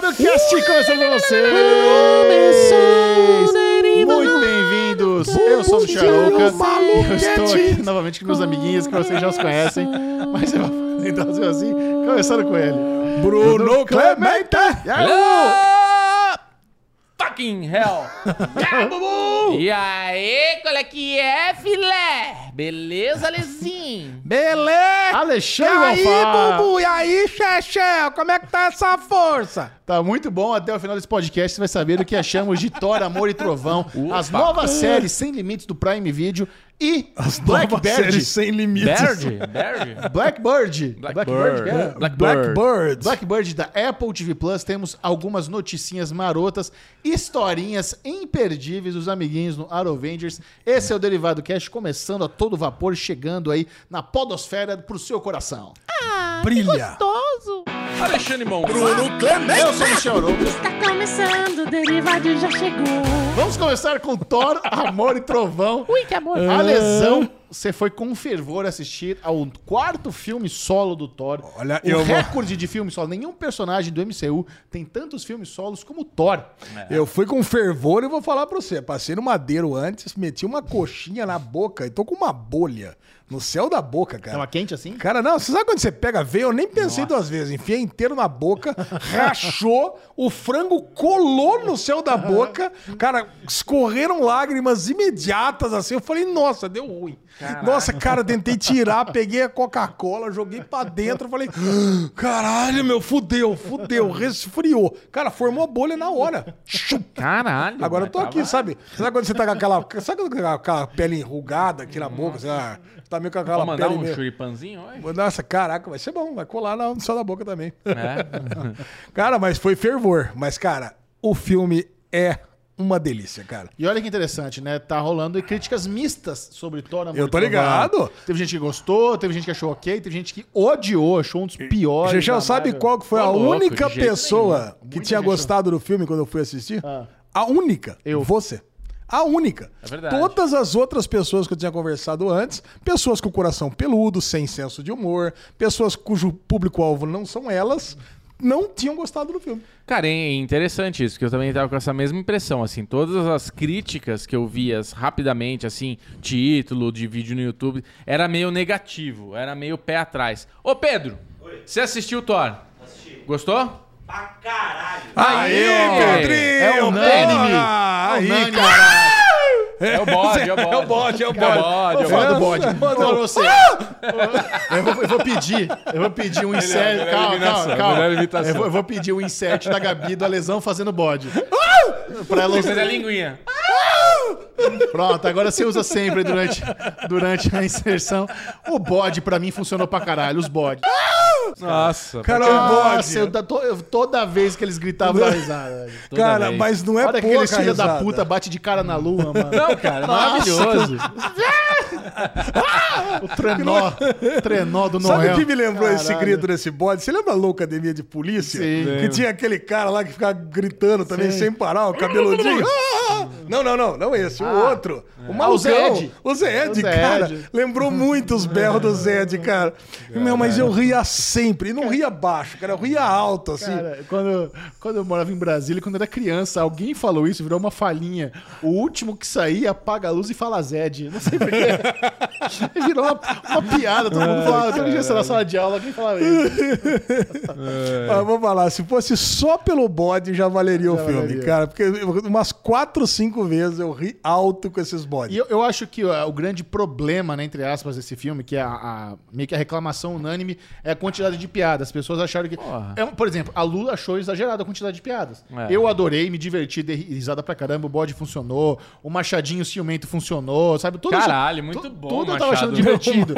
Derivado Cast começando com vocês! Muito bem-vindos! Eu sou o Charouca e eu estou aqui novamente com meus amiguinhos que vocês já os conhecem, mas eu vou fazer assim, começando com ele. Bruno Clemente! E? Hello! Fucking hell! e aí, qual é que é, filé? Beleza, Lezinho? Beleza! Alexandre E aí, Bonfá. Bubu? E aí, Chechel? Como é que tá essa força? Tá muito bom. Até o final desse podcast você vai saber do que achamos de Thor, Amor e Trovão, as novas séries sem limites do Prime Video e Blackbird. sem limites. Bird? Bird? Blackbird. Blackbird. que é? Blackbird. Blackbird. Blackbird da Apple TV Plus, temos algumas noticinhas marotas, historinhas imperdíveis dos amiguinhos no Arrow Avengers. Esse é o Derivado Cast começando a todo vapor, chegando aí na podosfera pro seu coração. Brilha. Alexandre Mon. Bruno Clemente. Eu sou o Michel Arouca. Está começando, o derivado já chegou. Vamos começar com Thor, Amor e Trovão. Ui, que amor. A lesão, você foi com fervor assistir ao quarto filme solo do Thor. Olha, o eu vou- recorde de filme solo. Nenhum personagem do MCU tem tantos filmes solos como Thor. Eu fui com fervor e vou falar pra você. Passei no madeiro antes, meti uma coxinha na boca e tô com uma bolha no céu da boca, cara. Tava quente assim? Cara, não, você sabe quando você pega veio? Eu nem pensei duas vezes. Enfiei inteiro na boca, rachou, o frango colou no céu da boca. Cara, escorreram lágrimas imediatas assim. Eu falei, nossa, deu ruim. Nossa, cara, tentei tirar, peguei a Coca-Cola, joguei pra dentro. Falei, "Ah, caralho, meu, fudeu, fudeu, resfriou. Cara, formou bolha na hora. Caralho. Agora eu mas tô aqui, sabe? Sabe quando você tá com aquela. Sabe quando tá com aquela pele enrugada aqui na boca? Você ah, tá meio com aquela Vou mandar pele. um meio- churipanzinho hoje? Nossa, caraca, vai ser bom, vai colar na- no céu da boca também. É. cara, mas foi fervor. Mas, cara, o filme é uma delícia, cara. E olha que interessante, né? Tá rolando críticas mistas sobre Thor, Amor Eu tô ligado. Teve gente que gostou, teve gente que achou ok, teve gente que odiou, achou um dos piores. Da sabe Marvel. qual que foi Ô, a louco, única pessoa nenhum. que Muita tinha gente gostado do filme quando eu fui assistir? Ah. A única. Eu. Você. A única. É verdade. Todas as outras pessoas que eu tinha conversado antes, pessoas com o coração peludo, sem senso de humor, pessoas cujo público-alvo não são elas, não tinham gostado do filme. Cara, é interessante isso, que eu também tava com essa mesma impressão, assim, todas as críticas que eu via rapidamente, assim, título de vídeo no YouTube, era meio negativo, era meio pé atrás. Ô, Pedro, você assistiu o Thor? Assisti. Gostou? Aí, Aê, Pedrinho! É unânime. porra! Aí, Unânime. É o bode, é o bode. É o bode, é o É bode. bode, é Vou o falar bode. do bode. Manda pra você. Eu vou, eu vou pedir, eu vou pedir um insert. melhor Calma, calma, calma. Eu vou, eu vou pedir um insert da Gabi do Alesão fazendo bode. Pra ela Fazer a linguinha. Pronto, agora você usa sempre durante, durante a inserção. O bode pra mim funcionou pra caralho, os bodes. Nossa. Cara, o bode. eu, to- eu- toda vez que eles gritavam da risada. velho. Toda Cara, vez. mas não é Olha pouca aqueles filha da risada. puta bate de cara na lua, mano. Não, cara, maravilhoso. O trenó, trenó do Sabe Noel. o que me lembrou esse Caralho. grito desse bode? Você lembra a loucademia de polícia? Sim. Que Lembro. tinha aquele cara lá que ficava gritando também Sim. sem parar, o cabeludinho. Ah! Não, não, não, não esse, o outro. O Ah, o. Zed. O Zed, O Zed. cara. Lembrou muito os berros do Zed, cara. Meu, mas eu ria sempre. E não ria baixo, cara. Eu ria alto, assim. Cara, quando, quando eu morava em Brasília, quando eu era criança, alguém falou isso, virou uma falinha. O último que sair, apaga a luz e fala Zed. Não sei porquê. virou uma, uma piada, todo mundo falava. Todo dia na sala de aula, alguém falava isso. Mas vou falar, se fosse só pelo bode, já valeria o Já filme, valeria. cara. Porque umas quatro, cinco vezes eu ri alto com esses E eu, eu acho que ó, o grande problema, né, entre aspas, desse filme, que é a, a- meio que a reclamação unânime, é a quantidade de piadas. As pessoas acharam que. É por exemplo, a Lula achou exagerada a quantidade de piadas. É. Eu adorei, me diverti, dei risada pra caramba, o bode funcionou, o Machadinho ciumento funcionou, sabe? Tudo Caralho, tu- muito bom, Tudo eu tava achando divertido.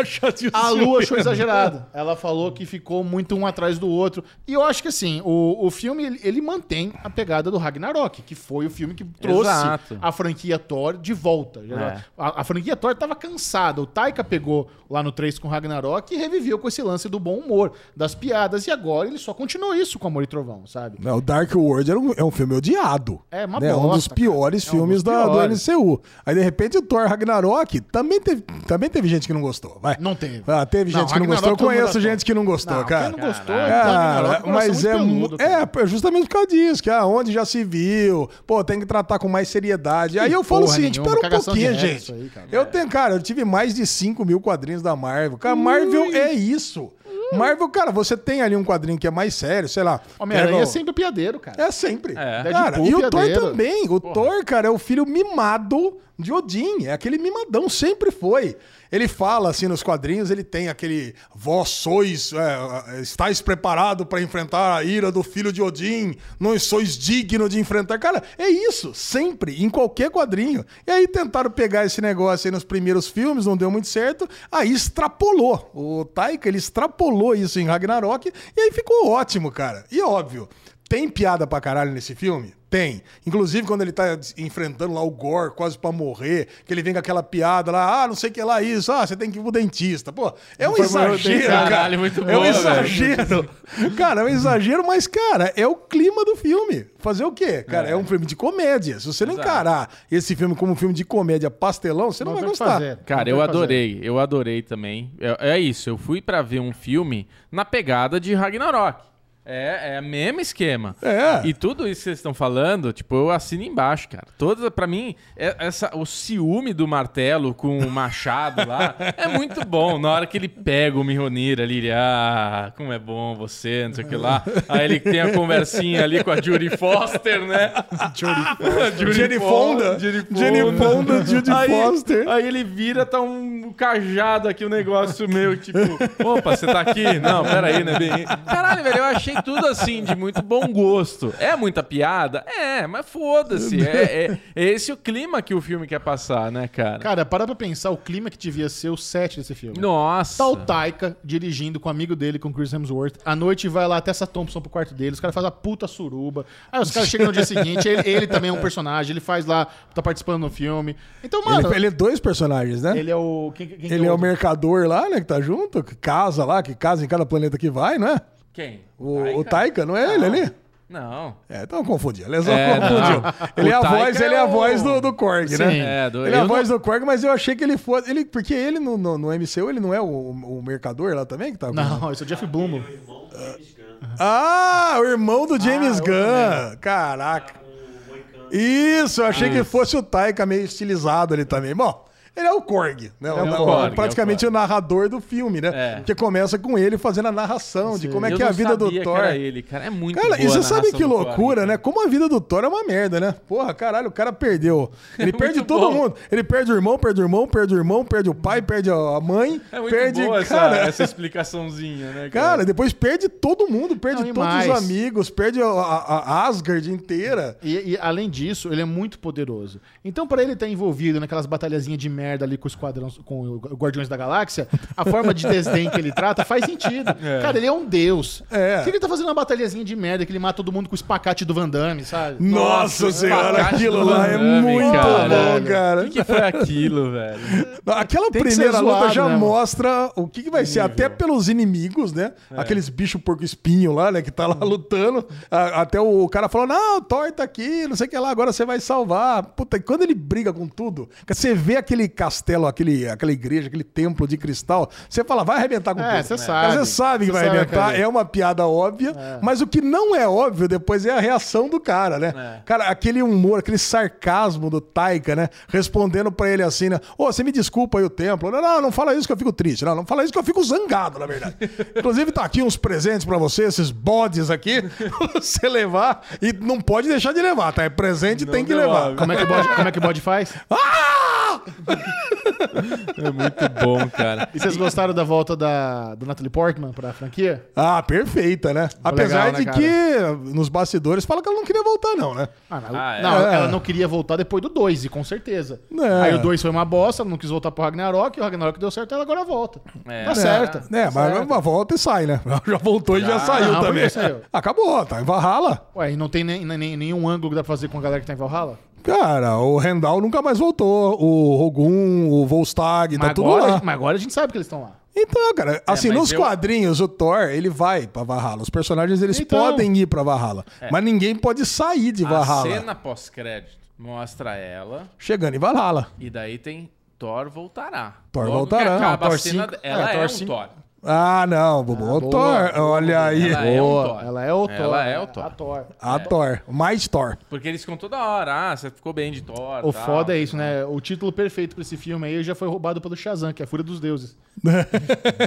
A Lu ciumento. achou exagerado. Ela falou que ficou muito um atrás do outro. E eu acho que assim, o, o filme ele, ele mantém a pegada do Ragnarok, que foi o filme que trouxe. Exato. a franquia Thor de volta. É. A, a franquia Thor tava cansada. O Taika pegou lá no 3 com Ragnarok e reviveu com esse lance do bom humor, das piadas. E agora ele só continuou isso com Amor e Trovão, sabe? Não, o Dark World era um- é um filme odiado. É uma né? um bosta, dos piores cara. É um filmes dos da, do piores. MCU. Aí, de repente, o Thor Ragnarok também teve, também teve gente que não gostou. Vai. Não teve. Ah, teve Não, gente que não gostou. Eu conheço gente que não gostou, Não, cara. quem não gostou, Caralho. então, Cara, Ragnarok, mas é, peludo, cara. é, justamente por causa disso, que ah, onde já se viu, pô, tem que tratar com mais seriedade. Aí eu falo o seguinte, nenhuma, pera um pouquinho, regra gente. aí, cara. eu tenho, cara, eu tive mais de 5 mil quadrinhos da Marvel. Cara, Marvel é isso. Marvel, cara, você tem ali um quadrinho que é mais sério, sei lá. Homem-Aranha pega é o- sempre piadeiro, cara. é sempre. É. Cara, Deadpool, e o Thor piadeiro. também. O Thor, cara, é o filho mimado de Odin. É aquele mimadão, sempre foi. Ele fala assim nos quadrinhos, ele tem aquele vós sois, é, estáis preparado para enfrentar a ira do filho de Odin, não sois digno de enfrentar. Cara, é isso, sempre, em qualquer quadrinho. E aí tentaram pegar esse negócio aí nos primeiros filmes, não deu muito certo, aí extrapolou. O Taika, ele extrapolou isso em Ragnarok, e aí ficou ótimo, cara. E óbvio, tem piada pra caralho nesse filme? Tem. Inclusive, quando ele tá enfrentando lá o Gore, quase pra morrer, que ele vem com aquela piada lá, ah, não sei o que lá, isso, ah, você tem que ir pro dentista. Pô, é um exagero, tem- cara. Caralho, muito é um bom, velho. exagero. Cara, é um exagero, mas, cara, é o clima do filme. Fazer o quê? Cara, é, um filme de comédia. Se você não Exato. encarar esse filme como um filme de comédia pastelão, você não, Não vai gostar. fazer. Cara, Não eu fazer. adorei, eu adorei também. É, é isso, eu fui pra ver um filme na pegada de Ragnarok. É, é o mesmo esquema. É. E tudo isso que vocês estão falando, tipo, eu assino embaixo, cara. Toda, pra mim, é- essa, o ciúme do martelo com o machado lá é muito bom. Na hora que ele pega o Mihonir ali, ele, ah, como é bom você, não sei o que lá. Aí ele tem a conversinha ali com a Judy Foster, né? Judy Jenny Fonda. Judy Jenny Fonda, Judy aí, Foster. Aí ele vira, tá um cajado aqui, um negócio meio tipo, opa, você tá aqui? Não, peraí, né? Bem... Caralho, velho, eu achei tudo assim, de muito bom gosto. É muita piada? É, mas foda-se. É, é- é esse o clima que o filme quer passar, né, cara? Cara, para pra pensar o clima que devia ser o set desse filme. Nossa. Tá o Taika dirigindo com o amigo dele, com o Chris Hemsworth. À noite vai lá até essa Thompson pro quarto dele. Os caras fazem a puta suruba. Aí os caras chegam no dia seguinte. Ele, ele também é um personagem. Ele faz lá, tá participando no filme. Então, mano. Ele, ele é dois personagens, né? ele é o. Quem, quem que Ele é o outro? mercador lá, né, que tá junto, que casa lá, que casa em cada planeta que vai, não é? Quem? O o Taika, não é ele ali? Não. É, então eu confundi. A lesão É, confundiu. não. Ele O é a Taika voz, ele é é a voz do, do Korg, Sim. né? É, do- Ele é a eu voz não- do Korg, mas eu achei que ele fosse. Ele, porque ele no, no, no MCU, ele não é o, o mercador lá também? Que tá Não, esse é o Jeff Bloom. Ah, o irmão do James eu Gunn. Caraca. Isso, eu achei que fosse o Taika meio estilizado ali também. Bom, ele é o Korg, né? O- o o- Korg, praticamente é o, narrador do filme, né? É. Porque começa com ele fazendo a narração de como é Eu que é a vida do Thor. era ele, cara. É muito Cara, e você a sabe que loucura, cara. né? Como a vida do Thor é uma merda, né? Porra, caralho, o cara perdeu. Ele perde muito todo bom. mundo. Ele perde o irmão, perde o irmão, perde o irmão, perde o pai, perde a mãe, É muito perde. boa essa, cara, essa explicaçãozinha, né, Cara, depois perde todo mundo, perde Não, todos mais. os amigos, perde a, a- a Asgard inteira. E, e, além disso, ele é muito poderoso. Então, pra ele estar envolvido naquelas batalhazinhas de merda ali com o esquadrão, com o Guardiões da Galáxia, a forma de desdém que ele trata faz sentido. Cara, ele é um deus. É. Por que ele tá fazendo uma batalhazinha de merda que ele mata todo mundo com o espacate do Van Damme, sabe? Nossa, o senhora, aquilo lá é muito cara. bom, cara. O que, que foi aquilo, velho? Aquela Tem primeira ser luta zoado, já né, mano? mostra o que, que vai ser, até pelos inimigos, né? É. Aqueles bichos porco espinho lá, né? Que tá lá lutando. A- até o cara falou: Não, o Thor tá aqui, não sei o que lá, agora você vai salvar. Puta, e quando ele briga com tudo, que você vê aquele castelo, aquele, aquela igreja, aquele templo de cristal, você fala, vai arrebentar com É, tudo. você Cara, sabe. Você sabe que Você vai sabe, arrebentar, cara. é uma piada óbvia, mas o que não é óbvio depois é a reação do cara, né? É. Cara, aquele humor, aquele sarcasmo do Taika, né? Respondendo pra ele assim, né? Ô, você me desculpa aí o templo. Não, não, não fala isso que eu fico triste. Não, não fala isso que eu fico zangado, na verdade. Inclusive, tá aqui uns presentes pra você, esses bodes aqui, pra você levar. E não pode deixar de levar, tá? É presente, tem que levar. Como é que o bode, como é que o bode faz? Ah! É muito bom, cara. E vocês gostaram da volta da, do Natalie Portman pra franquia? Ah, perfeita, né? Apesar legal, né, de cara? que nos bastidores fala que ela não queria voltar, não, né? Ah, não, Ah, é? não, É. ela não queria voltar depois do 2, e com certeza. É. Aí o 2 foi uma bosta, ela não quis voltar pro Ragnarok, e o Ragnarok deu certo, ela agora volta. É. Tá É. certa. É, tá mas certa. uma volta e sai, né? Já voltou e já Já. saiu Não, também. saiu? Acabou, tá em Valhalla. Ué, e não tem nem, nem- nenhum ângulo que dá pra fazer com a galera que tá em Valhalla? Cara, o Rendal nunca mais voltou. O Rogun, o Volstag, tá Mas tudo agora, lá. mas agora a gente sabe que eles estão lá. Então, cara, assim, mas nos eu- quadrinhos, o Thor, ele vai pra Valhalla. Os personagens, eles Então. podem ir pra Valhalla. Mas ninguém pode sair de A Valhalla. cena pós-crédito mostra ela Chegando em Valhalla. e daí tem Thor voltará. Thor Logo voltará. Acaba Thor a cena, cinco- ela é, é, Thor um cinco- Thor. Ah, não, Bubu. o boa, Thor, boa, olha aí. Ela é um Boa, Thor. ela é o Thor. Ela é o Thor. A Thor. A Thor. Mais Thor. Porque eles ficam toda hora, ah, você ficou bem de Thor. O tal. foda é isso, né? O título perfeito pra esse filme aí já foi roubado pelo Shazam, que é a Fúria dos Deuses.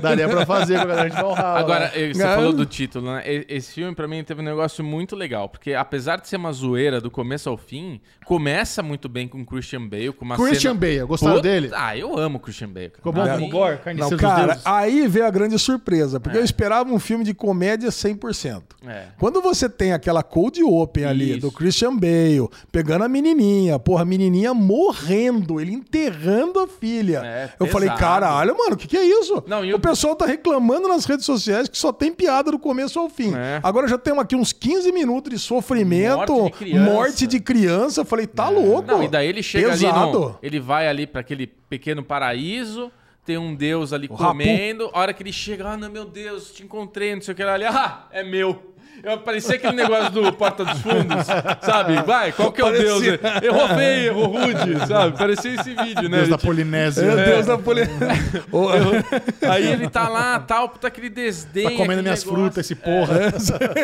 Daria pra fazer com a galera de Valhalla. Agora, né? você Ah. falou do título, né? Esse filme, pra mim, teve um negócio muito legal. Porque apesar de ser uma zoeira do começo ao fim, começa muito bem com o Christian Bale, com uma Christian cena... Bale, gostaram Puta- dele? Ah, eu amo o Christian Bale. Ficou bom Pra como Gore, Não, Carniceiro dos cara, aí veio a grande surpresa, porque eu esperava um filme de comédia 100%. É. Quando você tem aquela cold open ali Isso. do Christian Bale, pegando a menininha, porra, a menininha morrendo, ele enterrando a filha. É, eu falei, pesado. caralho, mano, o que, que é isso? Não, o o- pessoal tá reclamando nas redes sociais que só tem piada do começo ao fim. É. Agora já temos aqui uns 15 minutos de sofrimento, Morte de criança. morte de criança. Eu falei, tá louco. Não, e daí ele chega Pesado. ali no, Ele vai ali pra aquele pequeno paraíso, tem um deus ali Rapu. comendo. A hora que ele chega, ah, não, meu Deus, te encontrei, não sei o que lá ali. Ah, é meu. Eu parecia aquele negócio do Porta dos Fundos, sabe? Vai, qual que é o deus? Errou feio, errou rude, sabe? Parecia esse vídeo, né? Deus Ele da tinha- Polinésia. Meu né? Deus da polícia. Aí ele tá lá, tal, puta aquele desdém. Tá comendo minhas negócio. frutas, esse porra.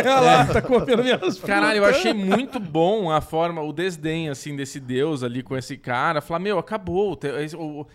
Olha lá, tá comendo minhas frutas. Caralho, eu achei muito bom a forma, o desdém, assim, desse deus ali com esse cara. Falar, meu, acabou.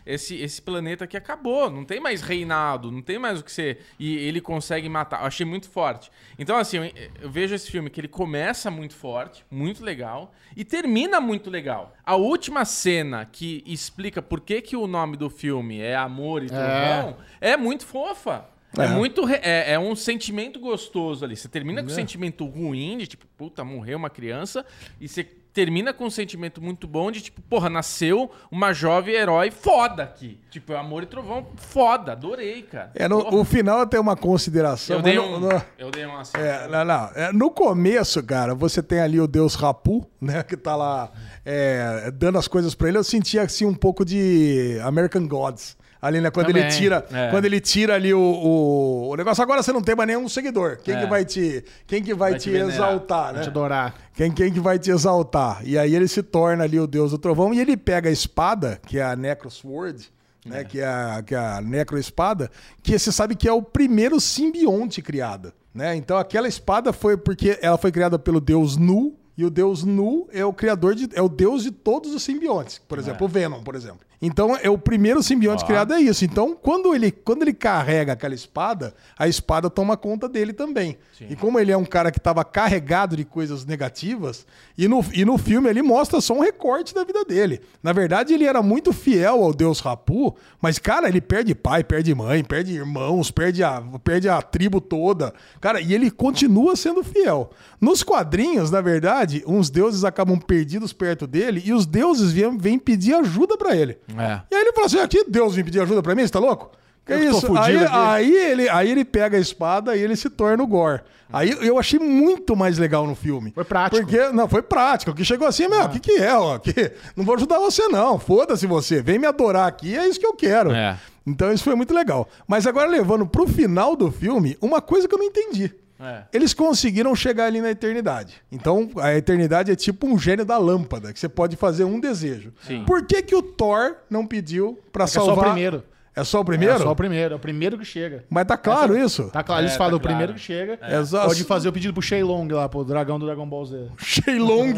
Esse, esse planeta aqui acabou. Não tem mais reinado, não tem mais o que ser. E ele consegue matar. Eu achei muito forte. Então, assim, eu, eu vejo esse filme que ele começa muito forte, muito legal, e termina muito legal. A última cena que explica por que, que o nome do filme é Amor e Trovão é, muito fofa. É, É. muito. re- É, é um sentimento gostoso ali. Você termina com um sentimento ruim, de tipo, puta, morreu uma criança. E você termina com um sentimento muito bom de tipo, porra, nasceu uma jovem herói foda aqui. Tipo, Amor e Trovão, foda. Adorei, cara. É, no, Porra. o final tem uma consideração. eu, dei no- um, no- eu dei uma. É, não, não. É, no começo, cara, você tem ali o deus Rapu, né? Que tá lá é, dando as coisas pra ele. Eu sentia assim um pouco de American Gods. Ali, né? Quando ele Também. tira. É. Quando ele tira ali o, o, o negócio. Agora você não tem mais nenhum seguidor. Quem É. que vai te. Quem que vai, Vai te, te exaltar, né? Te adorar. Quem, quem que vai te exaltar? E aí ele se torna ali o deus do trovão e ele pega a espada, que é a Necro Sword, né? Que é a, que é a Necro Espada, que você sabe que é o primeiro simbionte criado, né? Então aquela espada foi porque ela foi criada pelo deus Nu, e o deus Nu é o criador de é o deus de todos os simbiontes, por exemplo, o Venom, por exemplo. Então é o primeiro simbionte Ó. criado é isso. Então quando ele quando ele carrega aquela espada, a espada toma conta dele também. E como ele é um cara que estava carregado de coisas negativas, e no, e no filme ele mostra só um recorte da vida dele. Na verdade, ele era muito fiel ao deus Rapu, mas, cara, ele perde pai, perde mãe, perde irmãos, perde a, perde a tribo toda. Cara, e ele continua sendo fiel. Nos quadrinhos, na verdade, uns deuses acabam perdidos perto dele e os deuses vêm, vêm pedir ajuda pra ele. É. E aí ele fala assim: aqui Deus vem pedir ajuda pra mim, você tá louco? Que Eu tô isso? Aí, aí, ele, aí ele pega a espada e ele se torna o Gore. Aí eu achei muito mais legal no filme. Foi prático. Porque, não, foi prático. Que chegou assim, meu, o que, que é? Ó, que, não vou ajudar você, não. Foda-se você. Vem me adorar aqui, é isso que eu quero. É. Então isso foi muito legal. Mas agora levando pro final do filme, uma coisa que eu não entendi. É. Eles conseguiram chegar ali na eternidade. Então, a eternidade é tipo um gênio da lâmpada, que você pode fazer um desejo. Sim. Por que, que o Thor não pediu pra É só salvar... o primeiro. É só o primeiro? É só o primeiro. É o primeiro que chega. Mas tá claro isso? Tá claro, eles É, falam tá o primeiro que chega. É só- Pode fazer o pedido pro Shenlong lá, pro dragão do Dragon Ball Z. Shenlong.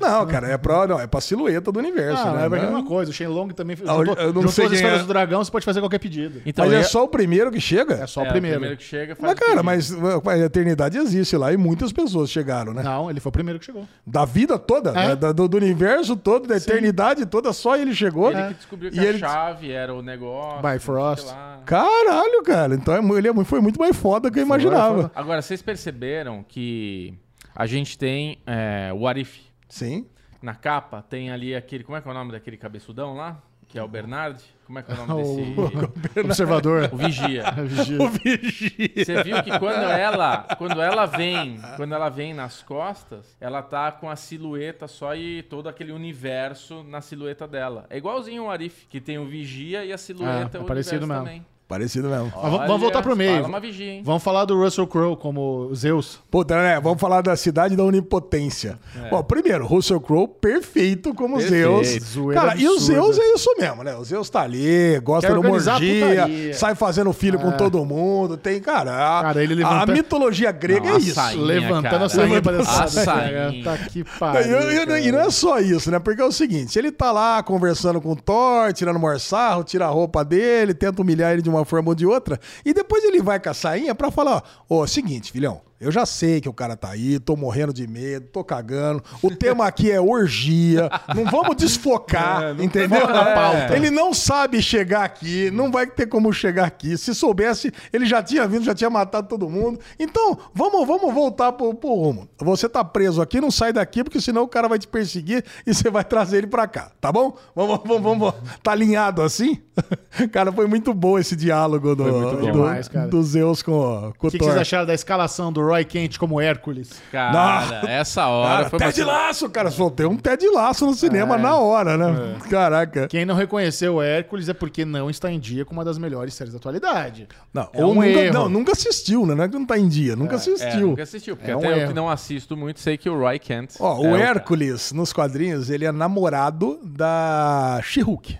não, cara, é pra, não, é pra silhueta do universo, Ah, né? é a Não- mesma coisa. O Shenlong também Ah, juntou, eu não sei as esferas é. do dragão, você pode fazer qualquer pedido. Então, Mas é é- só o primeiro que chega? É só é, o primeiro. que chega faz Mas, o cara, mas mas a eternidade existe lá e muitas pessoas chegaram, né? Não, ele foi o primeiro que chegou. Da vida toda, É. né? Do, do universo todo, da eternidade toda, só ele chegou. Ele que descobriu que E a ele- chave era o negócio. Lá. Caralho, cara. Então é ele é foi muito mais foda do que eu imaginava. Agora, vocês perceberam que a gente tem é, o Arif. Sim. Na capa tem ali aquele. Como é que é o nome daquele cabeçudão lá? Que é o Bernard. Como é que é o nome desse? Observador. O Vigia. Vigia. O vigia. Você viu que quando ela, quando ela vem, quando ela vem nas costas, ela tá com a silhueta só e todo aquele universo na silhueta dela. É igualzinho o Arif, que tem o vigia e a silhueta É, é, é o parecido universo mesmo. também. Parecido mesmo. Mas vamos- voltar pro meio. Fala vigia, hein? Vamos falar do Russell Crowe como Zeus. Puta, né? Vamos falar da cidade da onipotência. Bom, primeiro, Russell Crowe perfeito como Perfeito. Zeus. Zoeira Cara, e o absurda. Zeus é isso mesmo, né? O Zeus tá ali, gosta de a putaria. sai fazendo filho com todo mundo. Tem, cara, a, Cara, ele a levanta- mitologia grega Não, é a isso. sainha, Levantando cara. a sainha pra A. Tá que pariu. e- e- e não é só isso, né? Porque é o seguinte, ele tá lá conversando com o Thor, tirando morçarro, tira a roupa dele, tenta humilhar ele de uma forma ou de outra, e depois ele vai com a sainha pra falar, ó, ó, seguinte, filhão, eu já sei que o cara tá aí, tô morrendo de medo, tô cagando, o tema aqui é orgia, não vamos desfocar, entendeu? foca na pauta. Ele não sabe chegar aqui, não vai ter como chegar aqui, se soubesse, ele já tinha vindo, já tinha matado todo mundo, então vamos, vamos voltar pro, pro rumo. Você tá preso aqui, não sai daqui, porque senão o cara vai te perseguir e você vai trazer ele pra cá, tá bom? Vamos, vamos, vamos. Tá alinhado assim? Cara, foi muito bom esse diálogo do, muito bom do, demais, cara. do Zeus com, com O o que, que vocês acharam da escalação do Roy Kent como Hércules? Cara, essa hora Cara, foi uma Ted Laço, cara, soltei um Ted Laço no cinema na hora, né? Caraca. Quem não reconheceu o Hércules é porque não está em dia com uma das melhores séries da atualidade. Não, É ou um nunca, erro. não, nunca assistiu, né? Não é que não tá em dia, nunca É, assistiu. nunca assistiu, porque É um até eu erro. que não assisto muito, sei que o Roy Kent. Ó, é o. Hércules, nos quadrinhos, ele é namorado da She-Hulk.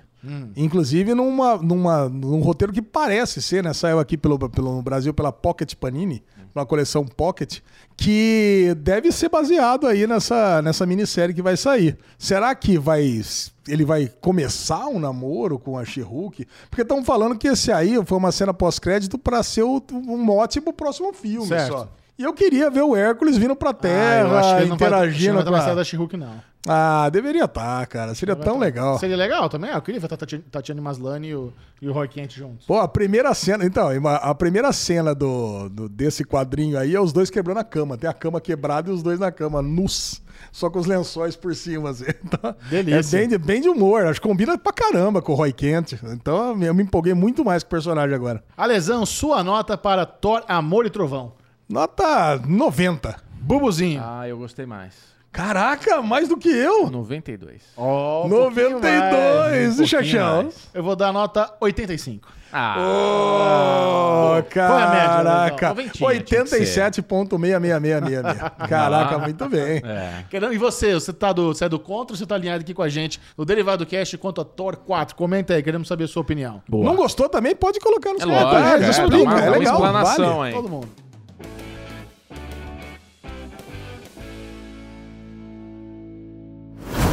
Inclusive numa, numa, num roteiro que parece ser, né? Saiu aqui pelo, pelo no Brasil pela Pocket Panini, uma coleção Pocket, que deve ser baseado aí nessa, nessa minissérie que vai sair. Será que vai ele vai começar um namoro com a She-Hulk? Porque estão falando que esse aí foi uma cena pós-crédito pra ser o, um mote pro próximo filme Certo. só. E eu queria ver o Hércules vindo pra Ah, Terra, eu acho que ele não vai, acho que interagindo não vai da She-Hulk, não. Ah, deveria estar, cara. Seria tão legal. Seria legal também? Ah, eu queria ver a Tati- Tatiana Maslany e o, e o Roy Kent juntos. Pô, a primeira cena. Então, a primeira cena do, do- desse quadrinho aí é os dois quebrando a cama. Tem a cama quebrada e os dois na cama, nus. Só com os lençóis por cima, assim. Então, Delícia. É bem de, bem de humor. Acho que combina pra caramba com o Roy Kent. Então, eu me empolguei muito mais com o personagem agora. Alesão, sua nota para Thor, Amor e Trovão. Nota 90. Bubuzinho. Ah, eu gostei mais. Caraca, mais do que eu. 92. Ó, um pouquinho 92, mais, um Xaxão. Eu vou dar nota 85. Ah, Ô, Qual é a média, caraca. Leozão? Noventinha tinha que 87,66666. Caraca, muito bem. é. Querendo- E você? Você, tá do, você é do contra ou você tá alinhado aqui com a gente no Derivado Cast quanto a Thor 4? Comenta aí, queremos saber a sua opinião. Boa. Não gostou também? Pode colocar nos É comentários. lógico, é, explica, é uma legal. explanação vale. aí. Todo mundo.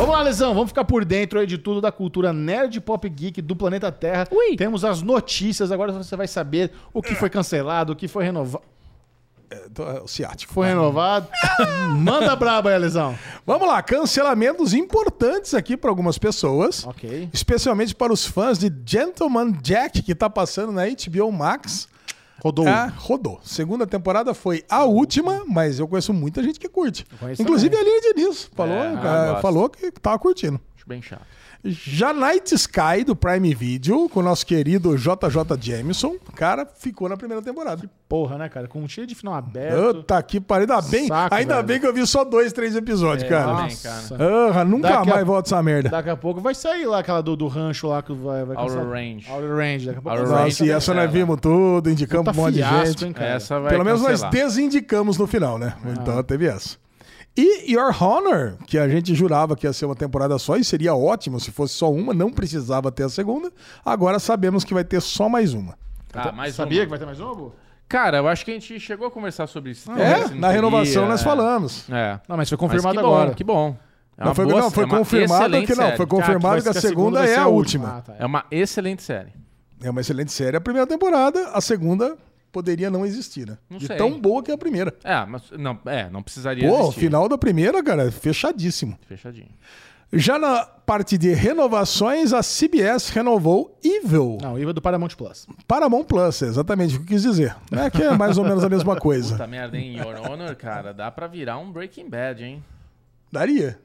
Vamos lá, Lesão, vamos ficar por dentro aí de tudo da cultura nerd pop geek do planeta Terra. Ui. Temos as notícias, agora você vai saber o que foi cancelado, o que foi renovado. É, O ciático. Foi renovado. Manda braba aí, Lesão. Vamos lá, cancelamentos importantes aqui para algumas pessoas. Ok. Especialmente para os fãs de Gentleman Jack, que tá passando na HBO Max. Rodou. Ah, rodou. Segunda temporada foi a última, mas eu conheço muita gente que curte. Inclusive a Aline Diniz falou, É, ah, falou que tava curtindo. Acho bem chato. Já Night Sky do Prime Video, com o nosso querido JJ Jameson, cara, ficou na primeira temporada. Porra, né, cara? Com cheio de final aberto. Puta que pariu, ainda bem, Saco, ainda velho. bem que eu vi só dois, três episódios, cara. também, Nossa. cara. Ah, nunca Daqui a- mais volta essa merda. Daqui a pouco vai sair lá aquela do, do rancho lá que vai, vai Outer. Range. Outer Range. Daqui a pouco Outer vai Range Nossa, e essa nós cancela. vimos tudo, indicamos Puta um monte de gente. hein, vai Pelo menos nós desindicamos no final, né? Então teve essa. E Your Honor, que a gente jurava que ia ser uma temporada só e seria ótimo se fosse só uma, não precisava ter a segunda. Agora sabemos que vai ter só mais uma. Tá, mais Sabia uma. que vai ter mais uma, Bu? Cara, eu acho que a gente chegou a conversar sobre isso. É, na renovação nós é. falamos. É. Não, mas foi Mas confirmado que bom, agora. Que bom. É Não, foi, boa- não, foi é confirmado que não, série. foi Ah, confirmado vai que a segunda é a última. Ah, tá. É uma excelente série. É uma excelente série. A primeira temporada, a segunda poderia não existir, né? Não De sei. tão boa que é a primeira. É, mas não, é, não precisaria Pô, o existir. final da primeira, cara, é fechadíssimo. Fechadinho. Já na parte de renovações, a CBS renovou Evil. Não, IVA do Paramount Plus. Paramount Plus, é exatamente o que eu quis dizer. É que é mais ou menos a mesma coisa. Puta merda, hein? Your Honor, cara, dá pra virar um Breaking Bad, hein? Daria.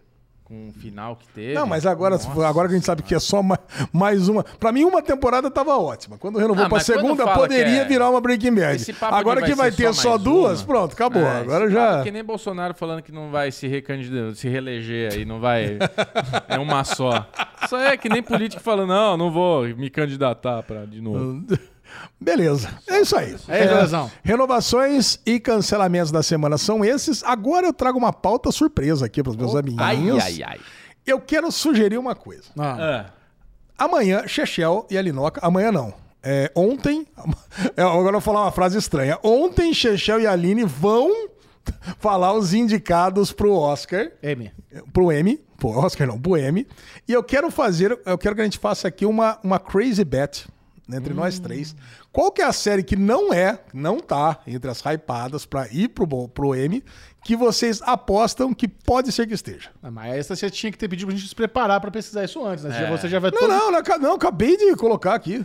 Com o final que teve. Não, mas agora, Nossa agora que a gente sabe que é só ma- mais uma. Pra mim, uma temporada tava ótima. Quando renovou Ah, quando segunda, poderia que é- virar uma Breaking Bad. Agora que vai ser ter só mais duas, uma. pronto, acabou. É, agora já. Que nem Bolsonaro falando que não vai se recandidatar, se reeleger aí, não vai. é uma só. Isso é que nem político falando, não, não vou me candidatar pra, de novo. Beleza. É isso aí. É Lesão. Renovações e cancelamentos da semana são esses. Agora eu trago uma pauta surpresa aqui para os meus amiguinhos. Ai, ai, ai. Eu quero sugerir uma coisa. Ah, Ah, Amanhã, Chechel e a Linoca. Amanhã não. É, ontem. é, Agora eu vou falar uma frase estranha. Ontem, Chechel e a Aline vão falar os indicados pro Oscar. M. Pro M. Pro Oscar não, pro M. E eu quero fazer. Eu quero que a gente faça aqui uma, uma crazy bet entre nós três. Qual que é a série que não é, não tá entre as hypadas pra ir pro, pro M, que vocês apostam que pode ser que esteja? Ah, Mas essa você tinha que ter pedido pra gente se preparar pra pesquisar isso antes, né? É. Você já vai Não, todo... não, não, não, acabei de colocar aqui.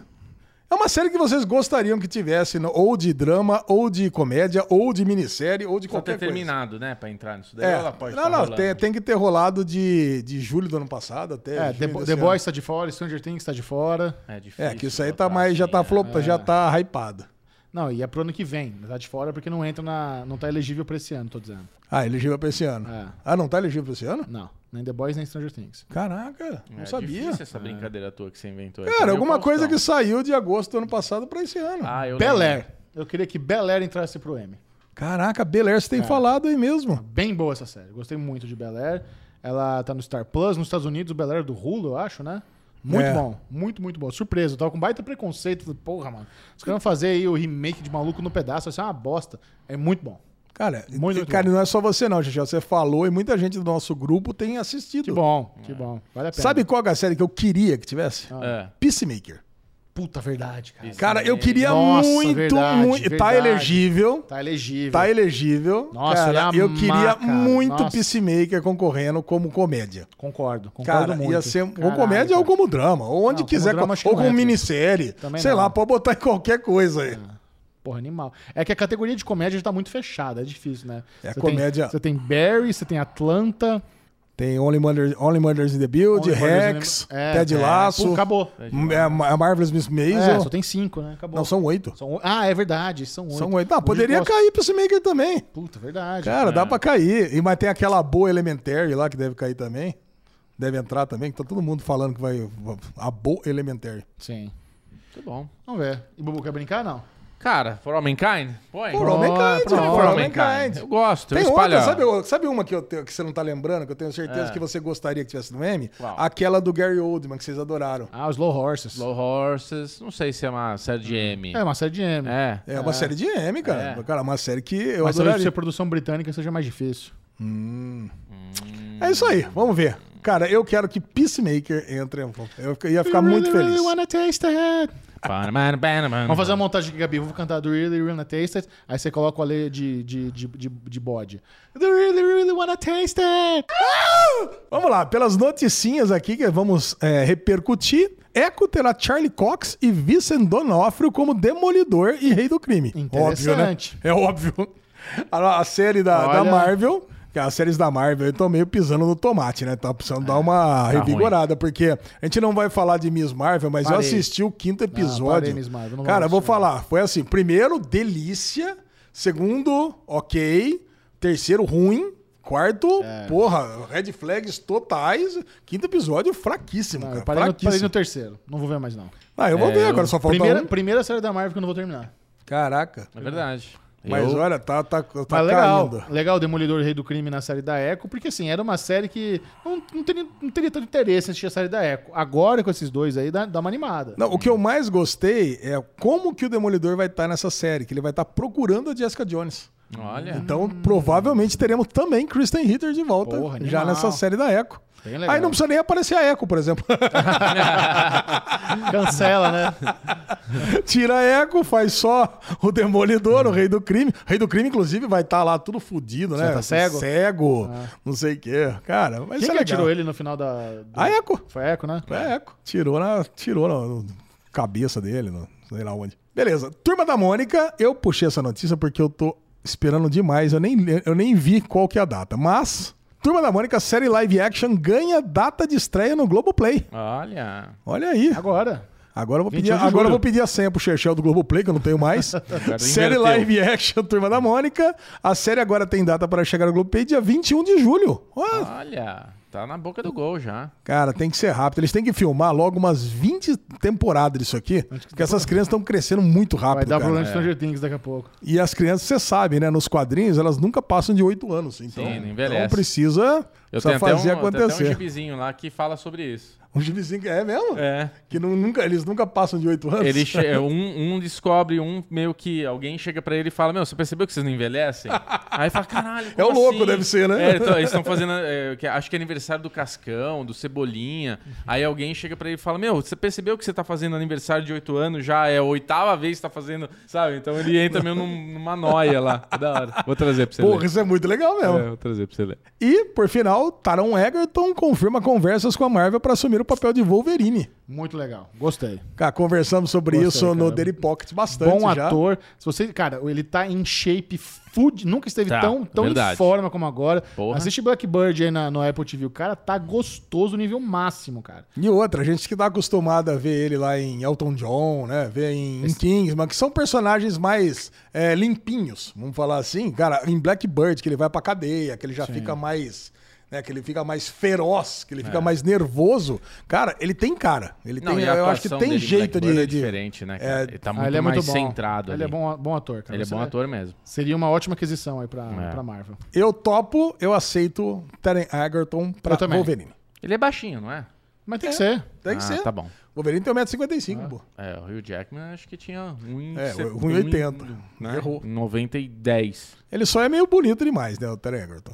É uma série que vocês gostariam que tivesse, no- ou de drama, ou de comédia, ou de minissérie, ou de só qualquer ter coisa. terminado, né, pra entrar nisso daí. É. Ela pode Não, tá não, tem, tem que ter rolado de, de julho do ano passado até. É, junho The, The ano. Boys tá de fora, Stranger Things tá de fora. É difícil. É, que isso aí botar tá mais, já assim, tá é. flop, já tá hypado. Não, e é pro ano que vem. Tá de fora porque não entra na. Não tá elegível pra esse ano, tô dizendo. Ah, elegível pra esse ano. É. Ah, não tá elegível pra esse ano? Não. Nem The Boys, nem Stranger Things. Caraca, não É sabia. difícil essa brincadeira tua que você inventou. aí. Cara, alguma coisa que saiu de agosto do ano passado pra esse ano. Ah, eu Bel. Air. Eu queria que Bel Air entrasse pro M. Caraca, Bel Air, você tem É. falado aí mesmo. Bem boa essa série. Gostei muito de Bel Air. Ela tá no Star Plus, nos Estados Unidos, o Bel Air é do Hulu, eu acho, né? Muito É. bom, muito, muito bom. Surpresa, eu tava com baita preconceito. Falei, Porra, mano. Os caras vão fazer aí o remake de Maluco no Pedaço, vai ser uma bosta. É muito bom. Cara, Muito, e- muito cara, bom. não é só você não, Xixi. Você falou e muita gente do nosso grupo tem assistido. Que bom, que bom. Vale a pena. Sabe qual é a série que eu queria que tivesse? É. Peacemaker. Puta verdade, cara. Cara, eu queria Nossa, muito, verdade, muito. Tá verdade. elegível. Tá elegível. Tá elegível. Nossa, cara, eu ia eu queria amar, cara. muito Nossa. Peacemaker concorrendo como comédia. Concordo, concordo Cara, muito. ia ser ou Caralho, comédia ou cara. como drama. Ou onde Não, como quiser. drama, acho que ou como entra. minissérie. Também Sei não. lá, pode botar em qualquer coisa aí. Porra, animal. É que a categoria de comédia já tá muito fechada, é difícil, né? É, Você comédia- Tem, você tem Barry, você tem Atlanta. Tem Only Murders, Only Murders in the Build, Only Rex, the- é, Ted é, Lasso, pô, acabou. é, a Marvelous Miss É, Maisel. só tem cinco, né? Acabou. Não, são oito. São Ah, é verdade, são oito. São oito. Ah, poderia cair Peacemaker também. Puta, verdade. Cara, É. dá pra cair. E, mas tem aquela boa Elementary lá que deve cair também. Deve entrar também, que tá todo mundo falando que vai. A boa Elementary. Sim. Muito bom. Vamos ver. E Bubu quer brincar, não? Cara, For All Mankind? Põe. For All Mankind, pronto. For All Mankind. Eu gosto, eu Tem espalho. outra, sabe, sabe uma que, eu tenho- que você não tá lembrando, que eu tenho certeza É. que você gostaria que tivesse no M? Qual? Aquela do Gary Oldman, que vocês adoraram. Ah, os Slow Horses. Slow Horses, não sei se é uma série de M. É uma série de M. É. É uma série de M, cara. É. Cara, uma série que eu Mas talvez adoraria. ser produção britânica seja mais difícil. É isso aí, vamos ver. Cara, eu quero que Peacemaker entre. Eu ia ficar You muito really, feliz. really wanna taste it. Vamos fazer uma montagem aqui, Gabi. Vou cantar Do Really, Really Wanna Taste It. Aí você coloca o Ale de, de, de, de, de bode. Do Really, Really Wanna Taste It. Vamos lá, pelas noticinhas aqui que vamos é, repercutir. Echo terá Charlie Cox e Vincent D'Onofrio como Demolidor e Rei do Crime. Óbvio, né? Interessante. É óbvio. A, a série da, da Olha. Marvel, que as séries da Marvel, eu tô meio pisando no tomate, né? Tá precisando dar uma revigorada, porque a gente não vai falar de Miss Marvel, mas eu Parei. assisti o quinto parei, episódio. Miss Marvel, não Cara, vou eu vou falar, foi assim, primeiro, delícia, segundo, ok, terceiro, ruim, quarto, É. porra, red flags totais, quinto episódio, fraquíssimo, Não, cara, eu parei, no, parei fraquíssimo. no terceiro. Não vou ver mais, não. Ah, eu vou É, ver eu- agora, só falta Primeira, um. primeira série da Marvel que eu não vou terminar. Caraca. É verdade. Mas Eu- olha, tá, tá, tá Mas legal, caindo. legal o Demolidor Rei do Crime na série da Echo, porque assim, era uma série que não, não, teria, não teria tanto interesse em assistir a série da Echo. Agora, com esses dois aí, dá, dá uma animada. Não, o que eu mais gostei é como que o Demolidor vai estar nessa série, que ele vai estar procurando a Jessica Jones. Olha. Então, provavelmente teremos também Kristen Ritter de volta, Porra, já animal. nessa série da Echo. Aí não precisa nem aparecer a Echo, por exemplo. Cancela, né? Tira a Echo, faz só o Demolidor, o Rei do Crime. O Rei do Crime, inclusive, vai estar lá tudo fudido, né? Você tá cego? Cego, não sei o quê. Cara, vai Quem ser que legal. tirou ele no final da. do- A Echo. Foi a Echo, né? É, Echo. Tirou na, tirou na cabeça dele, no, sei lá onde. Beleza. Turma da Mônica, eu puxei essa notícia porque eu tô esperando demais. Eu nem, eu nem vi qual que é a data. Mas Turma da Mônica, série live action, ganha data de estreia no Globoplay. Olha. Olha aí. Agora. Agora eu vou 21 pedir, agora vou pedir a senha pro Chechel do Globoplay, que eu não tenho mais. série live action, Turma da Mônica. A série agora tem data para chegar no Globoplay dia 21 de julho. Ó, Olha. Tá na boca do gol já. Cara, tem que ser rápido. Eles têm que filmar logo umas 20 temporadas disso aqui, porque essas crianças estão crescendo muito Vai rápido, dar cara. problema de Stranger Things daqui a pouco. E as crianças, você sabe, né? Nos quadrinhos, elas nunca passam de 8 anos. Então, Sim, não envelhece. então precisa, Eu precisa até, um, fazer eu tenho até um acontecer. gibizinho lá que fala sobre isso. Um gibizinho que é mesmo? É. Que não- nunca, eles nunca passam de 8 anos. Ele che- um, um descobre, um meio que alguém chega pra ele e fala: Meu, você percebeu que vocês não envelhecem? Aí fala: Caralho, É o louco, assim?" deve ser, né? É, então, eles estão fazendo, é, acho que é aniversário do Cascão, do Cebolinha. Aí alguém chega pra ele e fala: Meu, você percebeu que você tá fazendo aniversário de 8 anos já? É a oitava vez que tá fazendo, sabe? Então ele entra meio num- numa noia lá. É Da hora. Vou trazer pra você Porra, ler. isso é muito legal mesmo. É, vou trazer pra você ler. E, por final, Taron Egerton confirma conversas com a Marvel para assumir o papel de Wolverine. Muito legal. Gostei. Cara, conversamos sobre Gostei, isso no cara. Daily Pocket bastante Bom já. ator. Se você, cara, ele tá em shape food, nunca esteve Tá, tão, tão em forma como agora. Porra. Assiste Blackbird aí na, no Apple TV. O cara tá gostoso nível máximo, cara. E outra, a gente que tá acostumado a ver ele lá em Elton John, né? Ver em, em Kingsman, que são personagens mais é, limpinhos, vamos falar assim. Cara, em Blackbird, que ele vai pra cadeia, que ele já fica mais. Né, que ele fica mais feroz, que ele fica mais nervoso. Cara, ele tem cara. Ele Não, tem, eu acho que tem jeito de, é diferente, né? Cara? é, ele tá Ah, muito ele é mais muito bom. centrado Ele ali. é bom, bom ator, cara. Ele é bom ator mesmo. Seria uma ótima aquisição aí pra, É. pra Marvel. Eu topo, eu aceito Taron Egerton pra. Wolverine. Ele é baixinho, não é? Mas tem que ser. Tem que ah, ser. Tá bom. Wolverine tem 1,55m, pô. É, o Hugh Jackman acho que tinha 1,80. É, 1,80. Né? Errou. 90 e 10. Ele só é meio bonito demais, né, o Taron Egerton.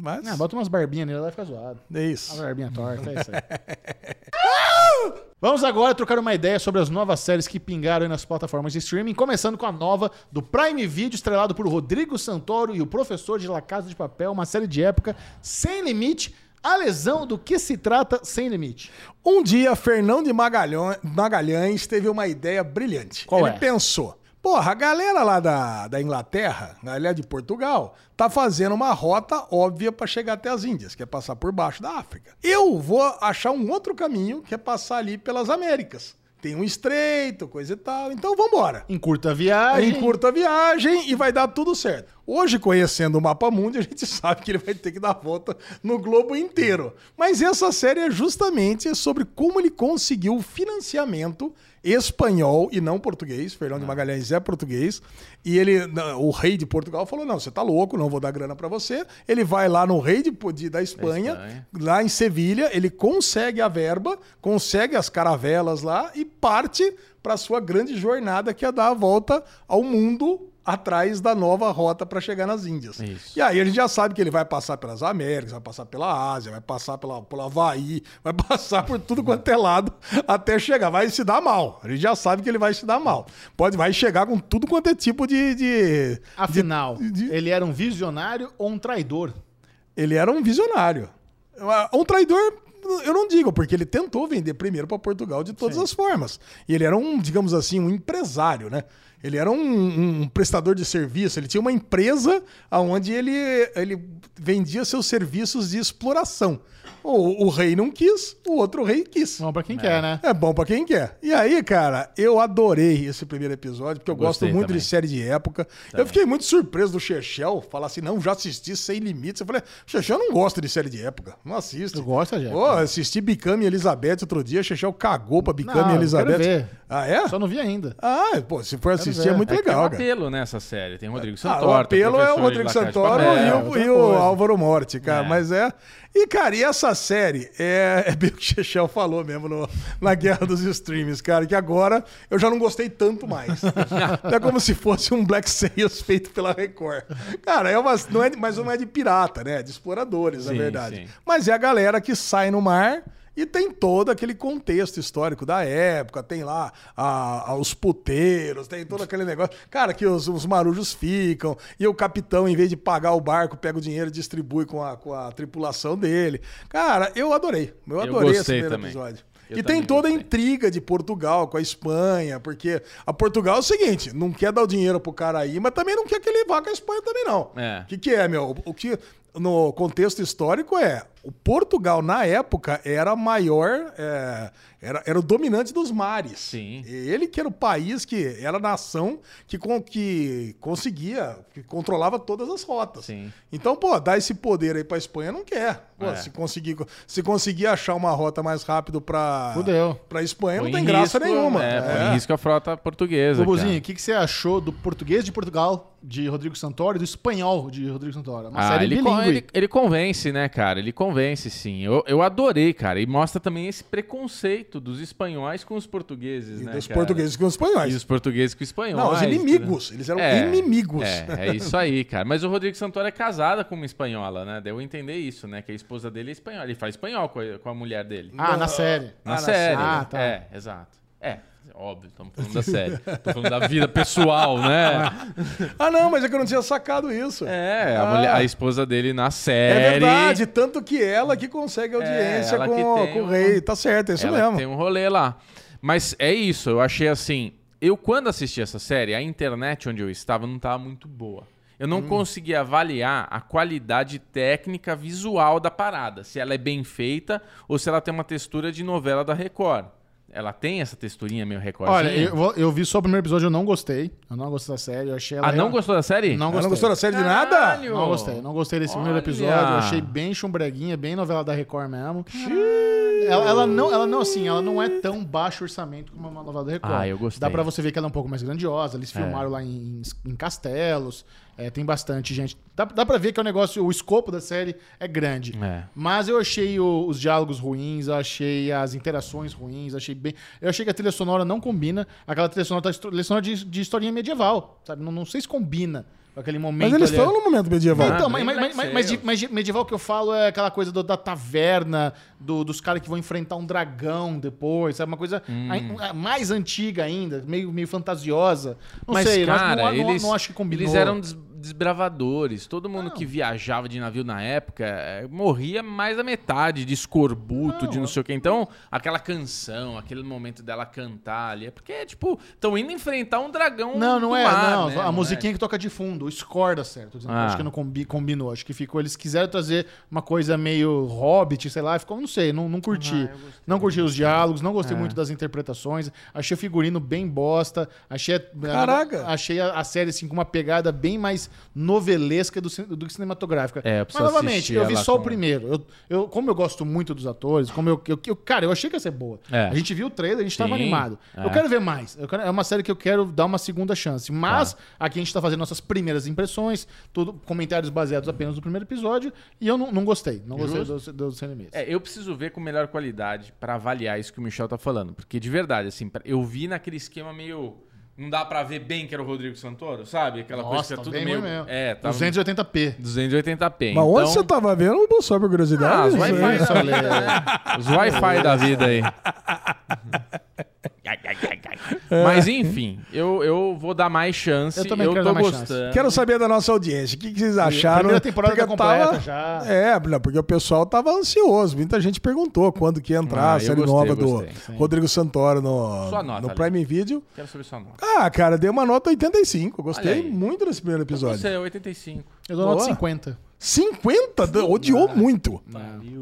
Mas Ah, bota umas barbinhas nele, vai ficar zoado. é isso. Uma barbinha torta, é isso aí. Vamos agora trocar uma ideia sobre as novas séries que pingaram aí nas plataformas de streaming, começando com a nova do Prime Video, estrelado por Rodrigo Santoro e o professor de La Casa de Papel, uma série de época sem limite. A lesão do que se trata sem limite. Um dia, Fernão de Magalhães, Magalhães teve uma ideia brilhante. Qual Ele é? pensou: porra, a galera lá da, da Inglaterra, a galera de Portugal, tá fazendo uma rota óbvia para chegar até as Índias, que é passar por baixo da África. Eu vou achar um outro caminho, que é passar ali pelas Américas. Tem um estreito, coisa e tal. Então vambora. Em curta viagem. Em curta viagem e vai dar tudo certo. Hoje, conhecendo o Mapa Mundi, a gente sabe que ele vai ter que dar volta no globo inteiro. Mas essa série é justamente sobre como ele conseguiu o financiamento espanhol e não português. Fernando de Magalhães é português. E ele, o rei de Portugal falou: não, você tá louco, não vou dar grana pra você. Ele vai lá no rei de, de- da Espanha, Espanha. lá em Sevilha, ele consegue a verba, consegue as caravelas lá e parte para sua grande jornada que é dar a volta ao mundo atrás da nova rota para chegar nas Índias. Isso. E aí a gente já sabe que ele vai passar pelas Américas, vai passar pela Ásia, vai passar pela, pelo Havaí, vai passar por tudo quanto é lado até chegar. Vai se dar mal. A gente já sabe que ele vai se dar mal. Pode, vai chegar com tudo quanto é tipo de. de- Afinal, de- ele era um visionário ou um traidor? ele era um visionário. Um traidor, eu não digo, porque ele tentou vender primeiro para Portugal de todas as formas. E ele era um, digamos assim, um empresário, né? Ele era um, um prestador de serviço, ele tinha uma empresa onde ele, ele vendia seus serviços de exploração. O, o rei não quis, o outro rei quis. Bom, pra quem quer, né? É bom pra quem quer. E aí, cara, eu adorei esse primeiro episódio, porque eu Gostei gosto muito também. de série de época. Eu fiquei muito surpreso do Chechel falar assim: não, já assisti Sem Limites. Eu falei, Chechel não gosta de série de época. Não assiste. Tu gosta? Pô, assisti Bicame e Elizabeth outro dia, Chechel cagou pra Bicame e Elizabeth. Ah, é? Só não vi ainda. Ah, pô, se for assistir é muito É que tem um legal, cara. apelo nessa série. Tem o Rodrigo Ah, Santoro. o apelo é o Rodrigo Santoro e, e o. Álvaro Morte, cara. É. Mas é. E, cara, e essa série é, é bem o que o Chechel falou mesmo no- na guerra dos streams, cara, que agora eu já não gostei tanto mais. é como se fosse um Black Sails feito pela Record. Cara, é uma, não é, de- mas não é de pirata, né? É de exploradores, na Sim, verdade. sim. Mas é a galera que sai no mar. E tem todo aquele contexto histórico da época, tem lá a- a- os puteiros, tem todo aquele negócio. Cara, que os, os marujos ficam, e o capitão, em vez de pagar o barco, pega o dinheiro e distribui com a, com a tripulação dele. Cara, eu adorei. Eu adorei esse gostei primeiro também. episódio. Eu e tem toda a gostei. intriga de Portugal com a Espanha, porque a Portugal é o seguinte, não quer dar o dinheiro pro cara aí, mas também não quer que ele vá com a Espanha também não. É. O que, que é, meu? O que no contexto histórico é o Portugal na época era maior, é, era, era o dominante dos mares. Sim. Ele que era o país que era a nação que, con- que conseguia, que controlava todas as rotas. Sim. Então, pô, dar esse poder aí pra Espanha não quer. Pô, É. se conseguir, se conseguir achar uma rota mais rápido pra, Fudeu. pra Espanha, Põe não em tem graça risco- nenhuma. É, põe É. em risco a frota portuguesa. Bubuzinho, cara. o que, que você achou do Português de Portugal, de Rodrigo Santoro, e do Espanhol, de Rodrigo Santoro? Uma Ah, série ele, ele, ele convence, né, cara? Ele convence, sim. Eu, eu adorei, cara. E mostra também esse preconceito dos espanhóis com os portugueses, E né? dos cara? portugueses com os espanhóis. E os portugueses com os espanhóis. Não, os inimigos. Eles eram inimigos. É, é isso aí, cara. Mas o Rodrigo Santoro é casada com uma espanhola, né? Deu a entender isso, né? Que a esposa dele é espanhola. Ele fala espanhol com a, com a mulher dele. Ah, na série. Na Ah, na série. série. Ah, tá. É, exato. É, óbvio, estamos falando da série. Tô falando da vida pessoal, né? Ah, não, mas é que eu não tinha sacado isso. É, a, Ah. mulher- a esposa dele na É série. verdade, tanto que ela que consegue audiência ela com, com o rei. Tá certo, é isso Ela mesmo. tem um rolê lá. Mas é isso, eu achei assim. Eu, quando assisti essa série, a internet onde eu estava não estava muito boa. Eu Hum. não conseguia avaliar a qualidade técnica visual da parada. Se ela é bem feita ou se ela tem uma textura de novela da Record. Ela tem essa texturinha meio Record. Olha, eu, eu vi só o primeiro episódio, eu não gostei. Eu não gostei da série, eu achei ela... Ah, não gostou da série? Não gostei. não gostou da série de nada? Caralho! Não gostei, não gostei desse primeiro Olha! episódio. Eu achei bem chumbreguinha, bem novela da Record mesmo. Ela, ela não, ela não, assim, ela não é tão baixo orçamento como uma novela da Record. Ah, eu gostei. Dá pra você ver que ela é um pouco mais grandiosa. Eles É. filmaram lá em, em castelos. É, tem bastante gente. Dá, dá pra ver que o negócio, o escopo da série é grande. É. Mas eu achei o- os diálogos ruins, eu achei as interações ruins, achei bem. Eu achei que a trilha sonora não combina. Aquela trilha sonora, tá, trilha sonora de, de historinha medieval, sabe? Não, não sei se combina com aquele momento. Mas eles estão no momento medieval. Ah, Então, bem mas, mas, mas, mas, medieval que eu falo é aquela coisa do- da taverna, do- dos caras que vão enfrentar um dragão depois, sabe? Uma coisa Hum. ai- mais antiga ainda, meio, meio fantasiosa. Não Mas, sei, mas cara, não, não- eles, não acho que combinou. eles eram des- desbravadores. Todo mundo que viajava de navio na época eh, morria mais da metade de escorbuto, de não sei o que. Então, aquela canção, aquele momento dela cantar ali, é porque, tipo, estão indo enfrentar um dragão. Não, não do é, mar, não. né? A Não musiquinha que toca de fundo, o score dá certo. Ah. Acho que não combi- combinou. Acho que ficou. Eles quiseram trazer uma coisa meio hobbit, sei lá, ficou, não sei, não, não curti. não curti os diálogos, não gostei muito das interpretações. Achei o figurino bem bosta. Achei, a- Caraca. achei a, a série assim, com uma pegada bem mais novelesca do, do que cinematográfica. É, eu Mas novamente, eu vi só o com- primeiro. Eu, eu- como eu gosto muito dos atores, como eu, eu, eu- Cara, eu achei que ia ser boa. É. A gente viu o trailer, a gente tava Sim, animado. é. Eu quero ver mais. Eu quero- é uma série que eu quero dar uma segunda chance. Mas aqui a gente tá fazendo nossas primeiras impressões, tudo, comentários baseados apenas no primeiro episódio, e eu não, não gostei. Não gostei dos do, do animes. É, eu preciso ver com melhor qualidade pra avaliar isso que o Michel tá falando. Porque, de verdade, assim, eu vi naquele esquema meio. Não dá pra ver bem que era o Rodrigo Santoro, sabe? Aquela coisa que é tá tudo meio. mesmo. É, tá 280p. 280p. Mas onde então... você tava vendo? Só por curiosidade. Ah. Wi-Fi. Os Wi-Fi da vida aí. Mas enfim, eu, eu vou dar mais chance. Eu também quero tô dar mais chance. gostando. Quero saber da nossa audiência. O que, que vocês acharam? primeira temporada Porque tá completa tava- já. É, não, porque o pessoal tava ansioso. Muita gente perguntou quando que ia entrar Ah, a eu série gostei, nova eu do gostei, Rodrigo Santoro no, Sua nota, no. Prime Video. Quero saber sua nota. Ah, cara, dei uma nota 85. Gostei muito desse primeiro episódio. Você é 85. Eu dou nota Boa. 50. 50? D- Odiou muito.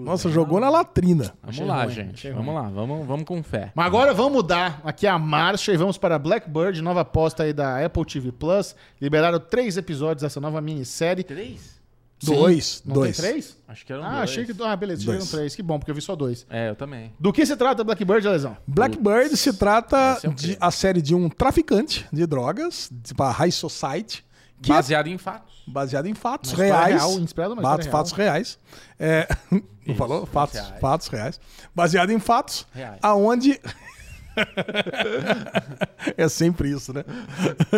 Nossa, jogou na latrina. Vamos Achei lá, ruim, gente. achei Vamos lá, vamos, vamos com fé. Mas agora vamos mudar aqui a marcha e vamos para Blackbird, nova aposta aí da Apple TV Plus. Liberaram três episódios dessa nova minissérie. Três? Sim. Dois. Não dois. tem três? Acho que eram Ah, dois. achei que. Ah, beleza, Dois. tiveram três. Que bom, porque eu vi só dois. É, eu também. Do que se trata Blackbird, Lesão? Blackbird se trata é um de a série de um traficante de drogas, tipo a High Society, que é Baseado em fatos. baseado em fatos Uma reais. real, inspirado numa fatos, fatos reais. É, não Isso, falou? Fatos, reais. fatos reais. Baseado em fatos, Reais. aonde é sempre isso, né?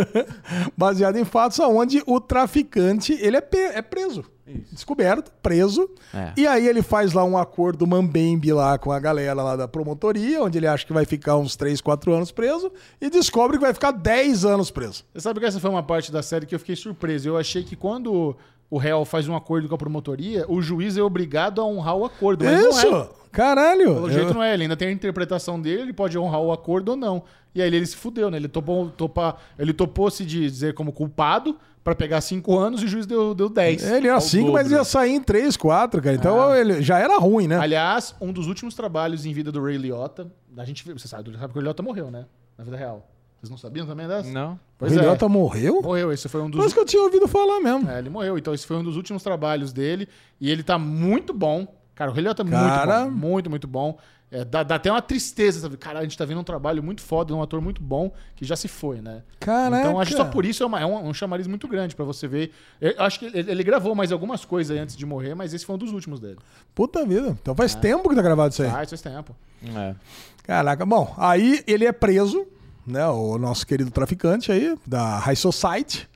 Baseado em fatos aonde o traficante, ele é, pe- é preso. Descoberto, preso. É. E aí ele faz lá um acordo mambembe lá com a galera lá da promotoria, onde ele acha que vai ficar uns 3, 4 anos preso e descobre que vai ficar 10 anos preso. Você sabe que essa foi uma parte da série que eu fiquei surpreso. Eu achei que quando o réu faz um acordo com a promotoria, o juiz é obrigado a honrar o acordo. Mas Isso! Não é. Caralho. Pelo eu- jeito não é, ele ainda tem a interpretação dele, ele pode honrar o acordo ou não. E aí ele se fudeu, né? Ele topou, topa, ele topou se dizer como culpado pra pegar cinco anos e o juiz deu, deu 10. Ele ia Ao 5, mas ia sair em 3, 4, cara. Então ele já era ruim, né? Aliás, um dos últimos trabalhos em vida do Ray Liotta, a gente, você sabe, sabe que o Liotta morreu, né? Na vida real. Vocês não sabiam também dessa? Não. O Pois é. Morreu? Morreu, esse foi um dos Parece que eu tinha ouvido falar mesmo. É, ele morreu. Então, esse foi um dos últimos trabalhos dele. E ele tá muito bom. Cara, o Leão tá Cara. muito bom. Muito, muito bom. É, dá, dá até uma tristeza, sabe? Cara, a gente tá vendo um trabalho muito foda, de um ator muito bom, que já se foi, né? Caraca. Então, acho que só por isso é, uma- é um, um chamariz muito grande pra você ver. Eu acho que ele, ele gravou mais algumas coisas antes de morrer, mas esse foi um dos últimos dele. Puta vida. Então faz tempo que tá gravado isso aí. Ah, isso faz tempo. É. Caraca. Bom, aí ele é preso, né? O nosso querido traficante aí, da High Society.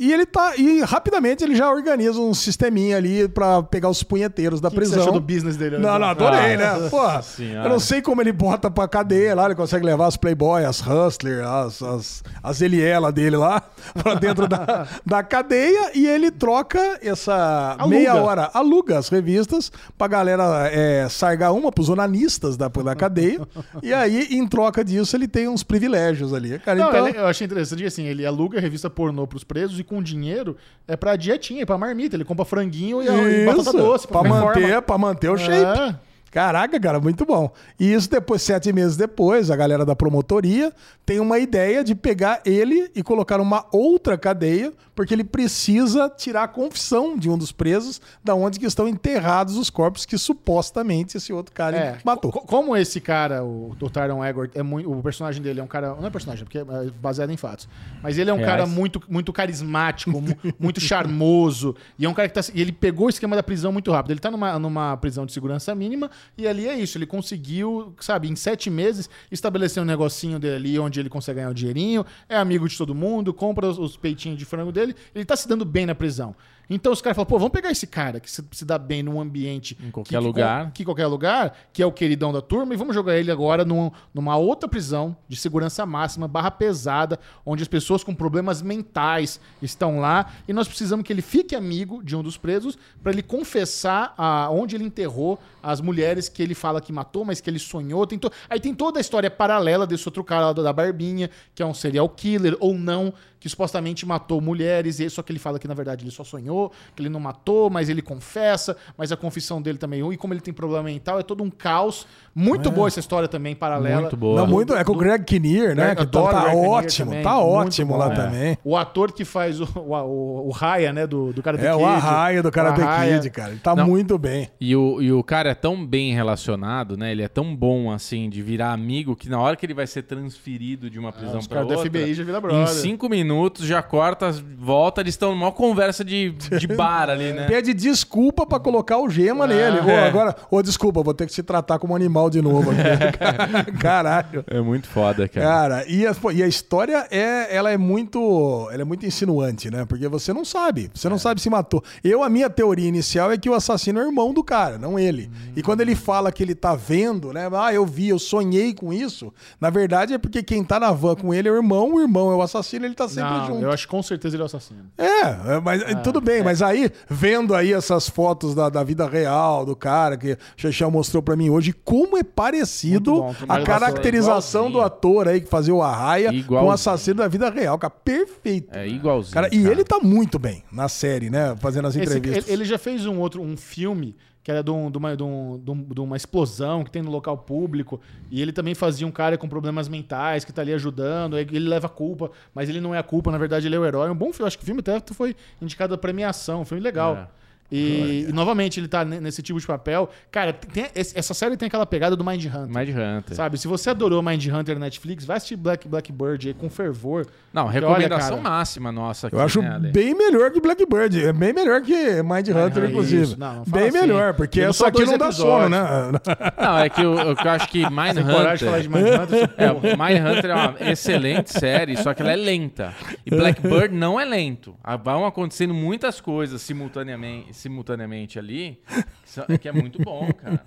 E ele tá. E rapidamente ele já organiza um sisteminha ali pra pegar os punheteiros da que que você prisão. achou do business dele? Não, não, adorei, Ah, né? Pô, senhora. eu não sei como ele bota pra cadeia lá, ele consegue levar as Playboy, as Hustler, as, as, as Eliela dele lá pra dentro da, da cadeia e ele troca essa Aluga. meia hora, aluga as revistas pra galera é, sargar uma pros onanistas da, da cadeia e aí, em troca disso, ele tem uns privilégios ali. Cara, Não, então, ele- eu achei interessante assim, ele aluga a revista pornô pros presos e com dinheiro é pra dietinha, pra marmita. Ele compra franguinho e, e batata doce. pra em manter, pra manter o shape. É. Caraca, cara, muito bom. E isso depois, sete meses depois, a galera da promotoria tem uma ideia de pegar ele e colocar numa outra cadeia, porque ele precisa tirar a confissão de um dos presos, da onde que estão enterrados os corpos que supostamente esse outro cara É, matou. co- como esse cara, o, o Tyron Eggert, é muito, o personagem dele é um cara. Não é personagem, porque é baseado em fatos. Mas ele é um Reais. cara muito, muito carismático, mu- muito charmoso. E é um cara que tá. E ele pegou o esquema da prisão muito rápido. Ele tá numa, numa prisão de segurança mínima e ali é isso. Ele conseguiu, sabe, em sete meses, estabelecer um negocinho dele ali onde ele consegue ganhar o dinheirinho, é amigo de todo mundo, compra os, os peitinhos de frango dele. Ele tá se dando bem na prisão. Então os caras falam, pô, vamos pegar esse cara que se, se dá bem num ambiente. Em qualquer que- que- lugar. que qualquer lugar, que é o queridão da turma, e vamos jogar ele agora num- numa outra prisão de segurança máxima, barra pesada, onde as pessoas com problemas mentais estão lá, e nós precisamos que ele fique amigo de um dos presos para ele confessar a, onde ele enterrou as mulheres que ele fala que matou, mas que ele sonhou. Tem to- Aí tem toda a história paralela desse outro cara lá da Barbinha, que é um serial killer ou não, que supostamente matou mulheres, e só que ele fala que na verdade ele só sonhou, que ele não matou, mas ele confessa, mas a confissão dele também, e como ele tem problema mental, é todo um caos. Muito boa essa história também, paralela. Muito boa. Não, muito, é com o Greg Kinnear, né? Greg- Que tá, adoro tá Greg Kinnear ótimo, também, tá ótimo bom, lá é. também. O ator que faz o, o, o, o Raya, né, do, do cara do É o Arraia do Karate. Kid, cara. Ele tá Não. muito bem. E o, e o cara é tão bem relacionado, né? Ele é tão bom, assim, de virar amigo, que na hora que ele vai ser transferido de uma prisão os pra caras do outra... FBI já vira Em brother. cinco minutos, já corta, volta, eles estão numa conversa de, de bar ali, né? Pede desculpa pra colocar o gema nele. Ô, é. agora, ô, desculpa, vou ter que te tratar como animal de novo aqui. Caralho. É muito foda, cara. Cara, e a, e a história é, ela é muito, ela é muito insinuante, né? Porque você não sabe, você não sabe se matou. Eu a minha teoria inicial é que o assassino é o irmão do cara, não ele. E quando ele fala que ele tá vendo, né? Ah, eu vi, eu sonhei com isso. Na verdade é porque quem tá na van com ele é o irmão, o irmão é o assassino, ele tá sempre Não, junto. eu acho que com certeza ele é o assassino. É, é, mas tudo bem, mas aí, vendo aí essas fotos da, da vida real do cara que o Chechel mostrou pra mim hoje, como é parecido bom, a é caracterização do igualzinho. ator aí que fazia o Arraia com o Igualzinho. assassino da vida real, cara, perfeito. É igualzinho. Cara, e ele tá muito bem na série, né? Fazendo as Esse- entrevistas. ele, ele já fez um outro um filme que era de, um- de uma, de, um- de um- uma explosão que tem no local público. E ele também fazia um cara com problemas mentais que tá ali ajudando. Ele leva a culpa, mas ele não é a culpa, na verdade ele é o herói. Um bom filme, acho que o filme até foi indicado a premiação, um filme legal. É. E, e, novamente ele tá ne- nesse tipo de papel. Cara, tem- essa série tem aquela pegada do Mind Hunter. Mind Hunter. Sabe, se você adorou Mind Hunter na Netflix, vai assistir Black, Blackbird aí com fervor. Não, recomendação olha, cara, máxima nossa aqui, Eu acho né, bem melhor que Blackbird. É bem melhor que Mind Hunter, é inclusive. Não, não bem assim. melhor, porque essa só aqui não dá sono, né? Não, é que eu, eu acho que Mind coragem de falar de Hunter... Mind Hunter? É, Mind Hunter é uma excelente série, só que ela é lenta. E Blackbird não é lento. Ah, Vão acontecendo muitas coisas simultaneamente, simultaneamente ali, que são- que é muito bom, cara.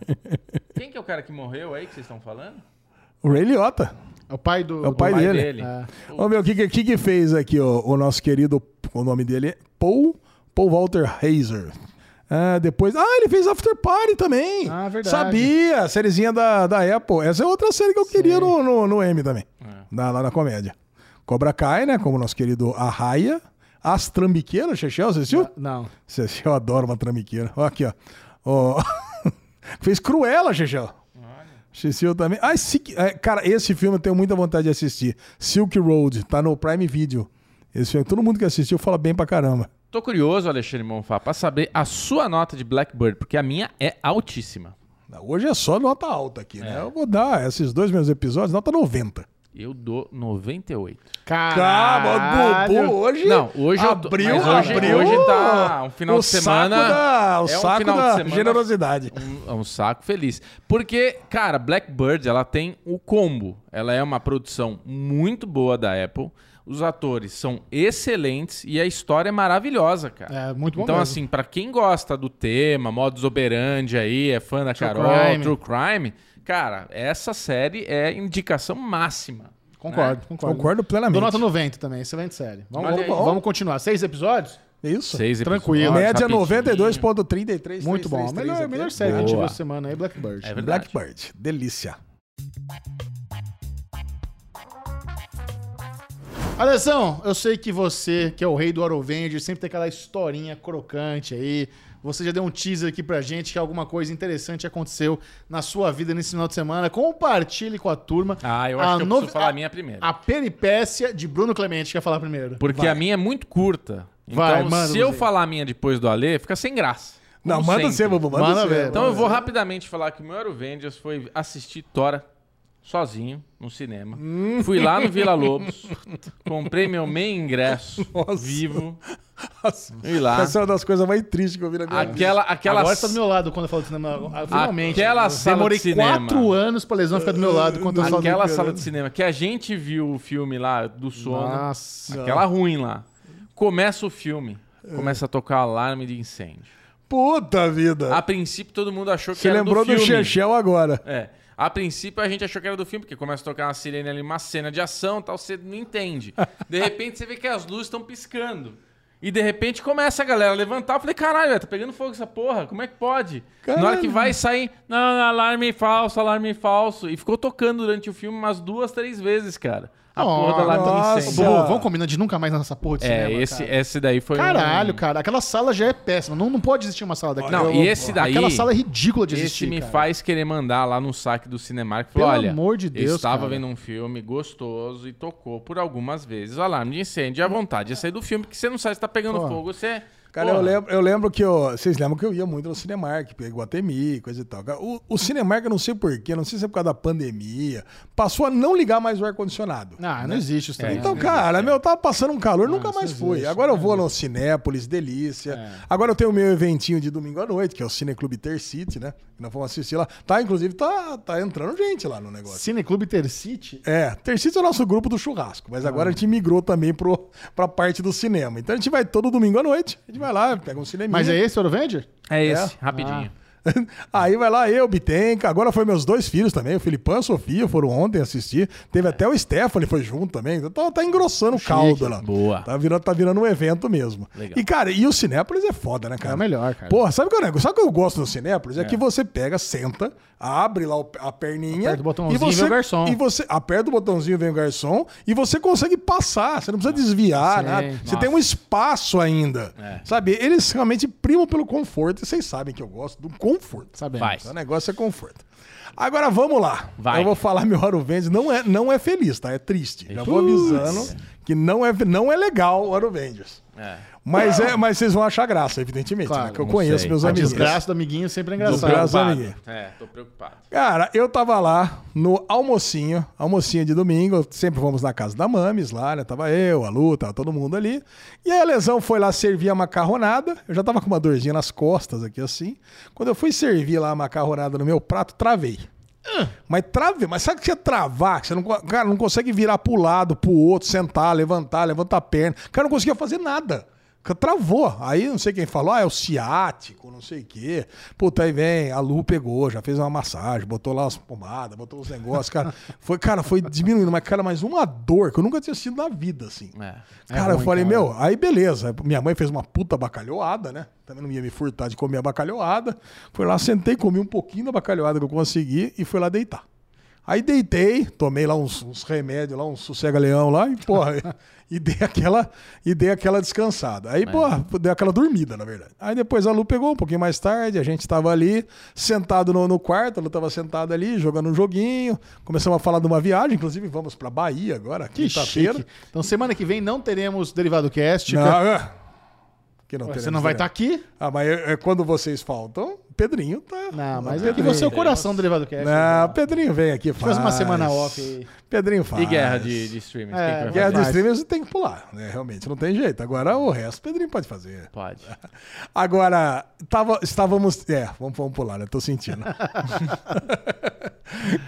Quem que é o cara que morreu aí que vocês estão falando? O Ray Liotta. É o pai do. É o pai do- dele. É. Vamos ver o que, que, que fez aqui ó, o nosso querido, o nome dele é Paul, Paul Walter Hazer. Ah, depois. Ah, ele fez After Party também. Ah, verdade. Sabia, a sériezinha da, da Apple. Essa é outra série que eu queria no, no, no M também. Na- lá na comédia. Cobra Kai, né? Como nosso querido Arraia. As Trambiqueiras, Chechel, você assistiu? Não. Você- Eu adoro uma trambiqueira. Ó, aqui, ó. Ó, Fez Cruella, Chechel. Assistiu também. Ah, Silk- é, cara, esse filme eu tenho muita vontade de assistir. Silk Road, tá no Prime Video. Esse filme, todo mundo que assistiu fala bem pra caramba. Tô curioso, Alexandre Monfá, pra saber a sua nota de Blackbird, porque a minha é altíssima. Hoje é só nota alta aqui, né? Eu vou dar esses dois meus episódios, nota 90. Eu dou 98. Caralho. hoje. Não, hoje eu tô- abriu, hoje- abriu. hoje tá um final o de semana- da, o é um saco final de da semana- generosidade. Um, é um saco feliz. Porque, cara, Blackbird, ela tem o combo. Ela é uma produção muito boa da Apple. Os atores são excelentes e a história é maravilhosa, cara. É, muito bom Então, mesmo. assim, pra quem gosta do tema, modus operandi aí, é fã da True Carol, crime. True Crime, cara, essa série é indicação máxima. Concordo, né? concordo. Concordo plenamente. Dou nota 90 também, excelente série. Vamos, vamos, vamos continuar. Seis episódios? Isso. Seis Tranquilo. Média rapidinho. 92,33. Muito bom. Melhor, melhor série que a gente viu essa semana aí, Blackbird. É verdade. Blackbird. Delícia. Alessão, eu sei que você, que é o rei do Arovenger, sempre tem aquela historinha crocante aí. Você já deu um teaser aqui pra gente que alguma coisa interessante aconteceu na sua vida nesse final de semana. Compartilhe com a turma. Ah, eu acho que eu novi- preciso falar a minha primeiro. A peripécia de Bruno Clemente, quer falar primeiro? Porque Vai. a minha é muito curta. Então, Vai, manda, se eu falar a minha depois do Alê, fica sem graça. Não, manda sempre. você, Bubu. Manda, Manda você. ver. Então eu vou rapidamente falar que o meu Aerovengers foi assistir Tora sozinho no cinema. Fui lá no Vila Lobos, comprei meu meio ingresso Nossa. vivo e lá. Essa é uma das coisas mais tristes que eu vi na minha vida. Aquela, aquela, Agora você tá do meu lado quando eu falo de cinema. Ah, Finalmente. Aquela Eu sala Demorei de cinema. quatro anos pra lesão ficar do meu lado quando eu falo aquela do- sala de cinema que a gente viu o filme lá do sono, Nossa. aquela ruim lá. Começa o filme, começa a tocar alarme de incêndio. Puta vida. A princípio todo mundo achou que Você era lembrou do do, filme. Chechel agora. É. A princípio a gente achou que era do filme, porque começa a tocar uma sirene ali, uma cena de ação e tal, você não entende. De repente você vê que as luzes estão piscando. E de repente começa a galera a levantar. Eu falei, caralho, tá pegando fogo essa porra, como é que pode? Na hora Caralho. que vai sair, não, não, alarme falso, alarme falso. E ficou tocando durante o filme umas duas, três vezes, cara. A porra do incêndio. Bubu, vamos combinar de nunca mais nessa porra de É, cinema, esse, cara. esse daí foi um- Caralho, cara. Aquela sala já é péssima. Não, não pode existir uma sala daquela. Não, Eu- e esse daí- Aquela sala é ridícula de Esse existir, me cara. faz querer mandar lá no saque do Cinemark. Falou, Pelo olha, amor de Deus, eu estava cara. vendo um filme gostoso e tocou por algumas vezes o alarme de incêndio. E a vontade de sair do filme, porque você não sabe se tá pegando Porra. fogo, você... Cara, Porra. eu lembro, eu lembro que eu. Vocês lembram que eu ia muito no Cinemark, Guatemi, coisa e tal. O, o Cinemark, eu não sei porquê, não sei se é por causa da pandemia, passou a não ligar mais o ar-condicionado. Ah, não existe isso também. Então, né? cara, meu, eu tava passando um calor, nunca isso mais não fui. existe, Agora eu não vou no Cinépolis, delícia. É. Agora eu tenho o meu eventinho de domingo à noite, que é o Cineclube Ter City, né? Que nós vamos assistir lá. Tá, inclusive, tá, tá entrando gente lá no negócio. Cineclube Intercity. É, Ter City é o nosso grupo do churrasco, mas agora a gente migrou também pro, pra parte do cinema. Então a gente vai todo domingo à noite, a gente vai lá, pega um cineminha. Mas é esse o Eurovenger? É esse, rapidinho. Aí vai lá eu, Bitenca, agora foi meus dois filhos também, o Filipão e a Sofia foram ontem assistir. Teve até o Stephanie foi junto também. Então tá engrossando o caldo lá. Boa. Tá virando, tá virando um evento mesmo. Legal. E, cara, e o Cinépolis é foda, né, cara? É o melhor, cara. Porra, sabe o que é o negócio? Sabe o que eu gosto do Cinépolis? É, que você pega, senta, abre lá a perninha. Aperta o botãozinho e você, e vem o garçom. E você aperta o botãozinho e vem o garçom. E você consegue passar. Você não precisa desviar, Sim. nada. Você Nossa. tem um espaço ainda. É. Sabe? Eles realmente primam pelo conforto. E vocês sabem que eu gosto do conforto. Sabemos. Vai. O negócio é conforto. Agora vamos lá. Vai. Eu vou falar meu Aro Vendes. Não é, não é feliz, tá? É triste. Já vou avisando que não é, não é legal o Aro Vendes. É. Mas, é, mas vocês vão achar graça, evidentemente. Claro, né? Que eu conheço sei. meus A amigos. desgraça do amiguinho sempre é engraçado. Desgraça. preocupado. amiguinho. É, tô preocupado. Cara, eu tava lá no almocinho, almocinho de domingo, sempre vamos na casa da Mames lá, né? Tava eu, a Lu, tava todo mundo ali. E aí a Lesão foi lá servir a macarronada. Eu já tava com uma dorzinha nas costas aqui assim. Quando eu fui servir lá a macarronada no meu prato, travei. Mas travei, mas sabe o que é travar? Que você não, cara, não consegue virar pro lado, pro outro, sentar, levantar, levantar a perna. Cara, não conseguia fazer nada. Travou. Aí não sei quem falou, ah, é o ciático, não sei o quê. Puta, aí vem, a Lu pegou, já fez uma massagem, botou lá as pomadas, botou os negócios, cara. Foi, cara, foi diminuindo, mas, cara, mais uma dor que eu nunca tinha sentido na vida, assim. É. Cara, eu ruim, falei, cara. meu, aí beleza. Minha mãe fez uma puta bacalhoada, né? Também não ia me furtar de comer a bacalhoada. Fui lá, sentei, comi um pouquinho da bacalhoada que eu consegui e fui lá deitar. Aí deitei, tomei lá uns, uns remédios, lá, um sossega-leão lá, e, porra, e dei aquela, e dei aquela descansada. Aí, porra, dei aquela dormida, na verdade. Aí depois a Lu pegou um pouquinho mais tarde, a gente tava ali, sentado no, no quarto, a Lu tava sentada ali, jogando um joguinho. Começamos a falar de uma viagem, inclusive vamos pra Bahia agora, quinta-feira. Então semana que vem não teremos Derivado Cast. Não, é. Que não Você teremos não vai estar derivado. aqui? Ah, mas é, é quando vocês faltam, Pedrinho tá. Não, mas Pedrinho é que você é o vem. coração do Derivado Cast. Não, Pedrinho vem aqui, faz. Faz uma semana off aí. Pedrinho faz. E guerra de, de streaming? É, quem que vai Guerra de streamers você tem que pular, né? Realmente, não tem jeito. Agora o resto, Pedrinho pode fazer. Pode. Agora, tava, estávamos. É, vamos, vamos pular, né? Tô sentindo.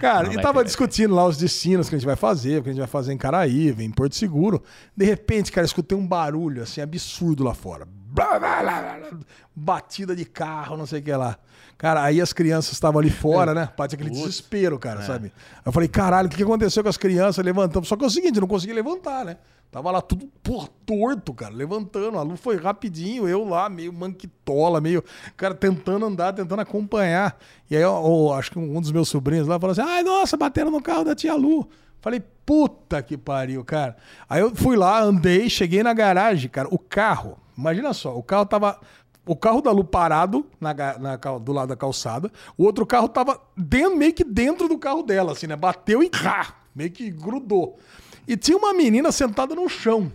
Cara, Não, e tava discutindo lá os destinos que a gente vai fazer, o que a gente vai fazer em Caraíva, em Porto Seguro. De repente, cara, escutei um barulho assim absurdo lá fora. Blá, blá, blá, blá, blá. Batida de carro, não sei o que lá. Cara, aí as crianças estavam ali fora, né? Bate aquele desespero, cara, sabe? Eu falei, caralho, o que aconteceu com as crianças levantando? Só que é o seguinte, não consegui levantar, né? Tava lá tudo por torto, cara, levantando. A Lu foi rapidinho, eu lá, meio manquitola, meio, cara, tentando andar, tentando acompanhar. E aí, eu, eu acho que um dos meus sobrinhos lá falou assim: ai, nossa, bateram no carro da tia Lu. Falei, puta que pariu, cara. Aí eu fui lá, andei, cheguei na garagem, cara. O carro, imagina só, o carro tava. O carro da Lu parado na, na do lado da calçada. O outro carro tava dentro, meio que dentro do carro dela, assim, né? Bateu e rá, meio que grudou. E tinha uma menina sentada no chão.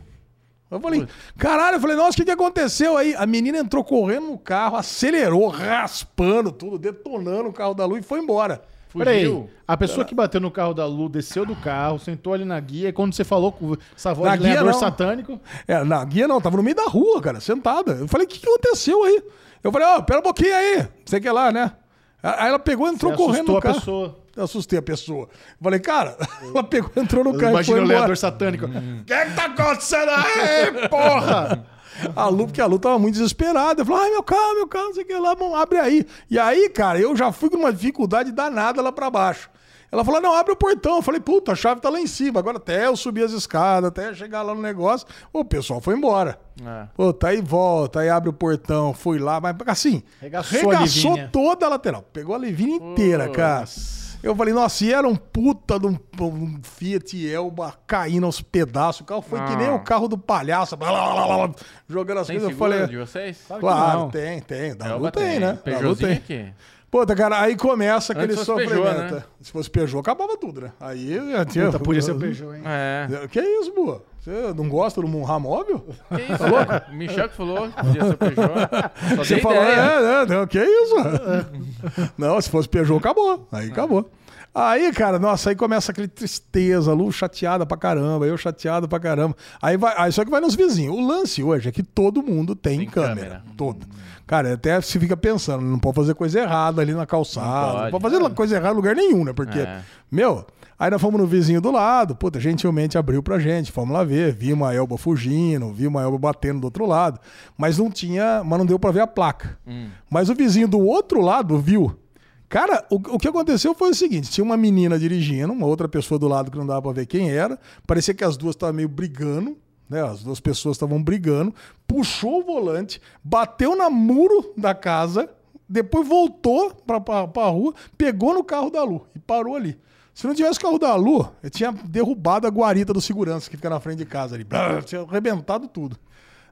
Eu falei, caralho, eu falei, nossa, o que, que aconteceu aí? A menina entrou correndo no carro, acelerou, raspando tudo, detonando o carro da Lu e foi embora. Peraí, Fugiu? a pessoa que bateu no carro da Lu desceu do carro, sentou ali na guia, e quando você falou com essa voz Na de guia, não. satânico, É, na guia não, tava no meio da rua, cara, sentada. Eu falei, o que, que aconteceu aí? Eu falei, ó, pera um pouquinho aí, sei que lá, né? Aí ela pegou e entrou Você correndo assustou no a carro. pessoa. Eu assustei a pessoa. Eu falei, cara, ela pegou, entrou no carro e imagina foi o embora. lenhador satânico. O que que tá acontecendo aí, porra? A Lu, porque a Lu tava muito desesperada. Eu falei, ai, meu carro, meu carro, não sei o que lá, bom, abre aí. E aí, cara, eu já fui com uma dificuldade danada lá pra baixo. Ela falou, não, abre o portão. Eu falei, puta, a chave tá lá em cima. Agora até eu subir as escadas, até chegar lá no negócio, o pessoal foi embora. É. Puta, aí volta, aí abre o portão, fui lá, mas assim, Regaçou regaçou toda a lateral. Pegou a Livinha inteira, cara. Eu falei, nossa, e era um puta de um, um Fiat Elba caindo aos pedaços. O carro foi que nem Ah. o carro do palhaço, blá, blá, blá, blá, jogando as Tem coisas. Eu falei, de vocês? claro, tem, tem. Da Lu opa, tem, né? Da Lu Peugeotzinho tem. aqui. Puta, cara, aí começa aquele sofrimento. Peugeot, né? Se fosse Peugeot, acabava tudo, né? Aí tinha. Puta, podia ser o Peugeot, hein? É. Que isso, boa? Você não gosta do Munra móvel? Que isso? O Michel que falou que podia ser o Peugeot. Só Você falou, é, é, não, que isso? não, se fosse Peugeot, acabou. Aí acabou. Aí, cara, nossa, aí começa aquele tristeza, Lu chateada pra caramba, eu chateado pra caramba. Aí vai, aí só que vai nos vizinhos. O lance hoje é que todo mundo tem, Tem câmera. câmera. Todo. Cara, até se fica pensando, não pode fazer coisa errada ali na calçada. Não Não pode, pode. fazer coisa errada em lugar nenhum, né? Porque, É. meu, aí nós fomos no vizinho do lado, puta, gentilmente abriu pra gente, fomos lá ver, vimos a Elba fugindo, vimos a Elba batendo do outro lado, mas não tinha, mas não deu pra ver a placa. Mas o vizinho do outro lado viu. Cara, o, o que aconteceu foi o seguinte: tinha uma menina dirigindo, uma outra pessoa do lado que não dava pra ver quem era. Parecia que as duas estavam meio brigando, né? As duas pessoas estavam brigando. Puxou o volante, bateu na muro da casa, depois voltou pra, pra rua, pegou no carro da Lu e parou ali. Se não tivesse o carro da Lu, eu tinha derrubado a guarita do segurança que fica na frente de casa ali. Brrr, tinha arrebentado tudo.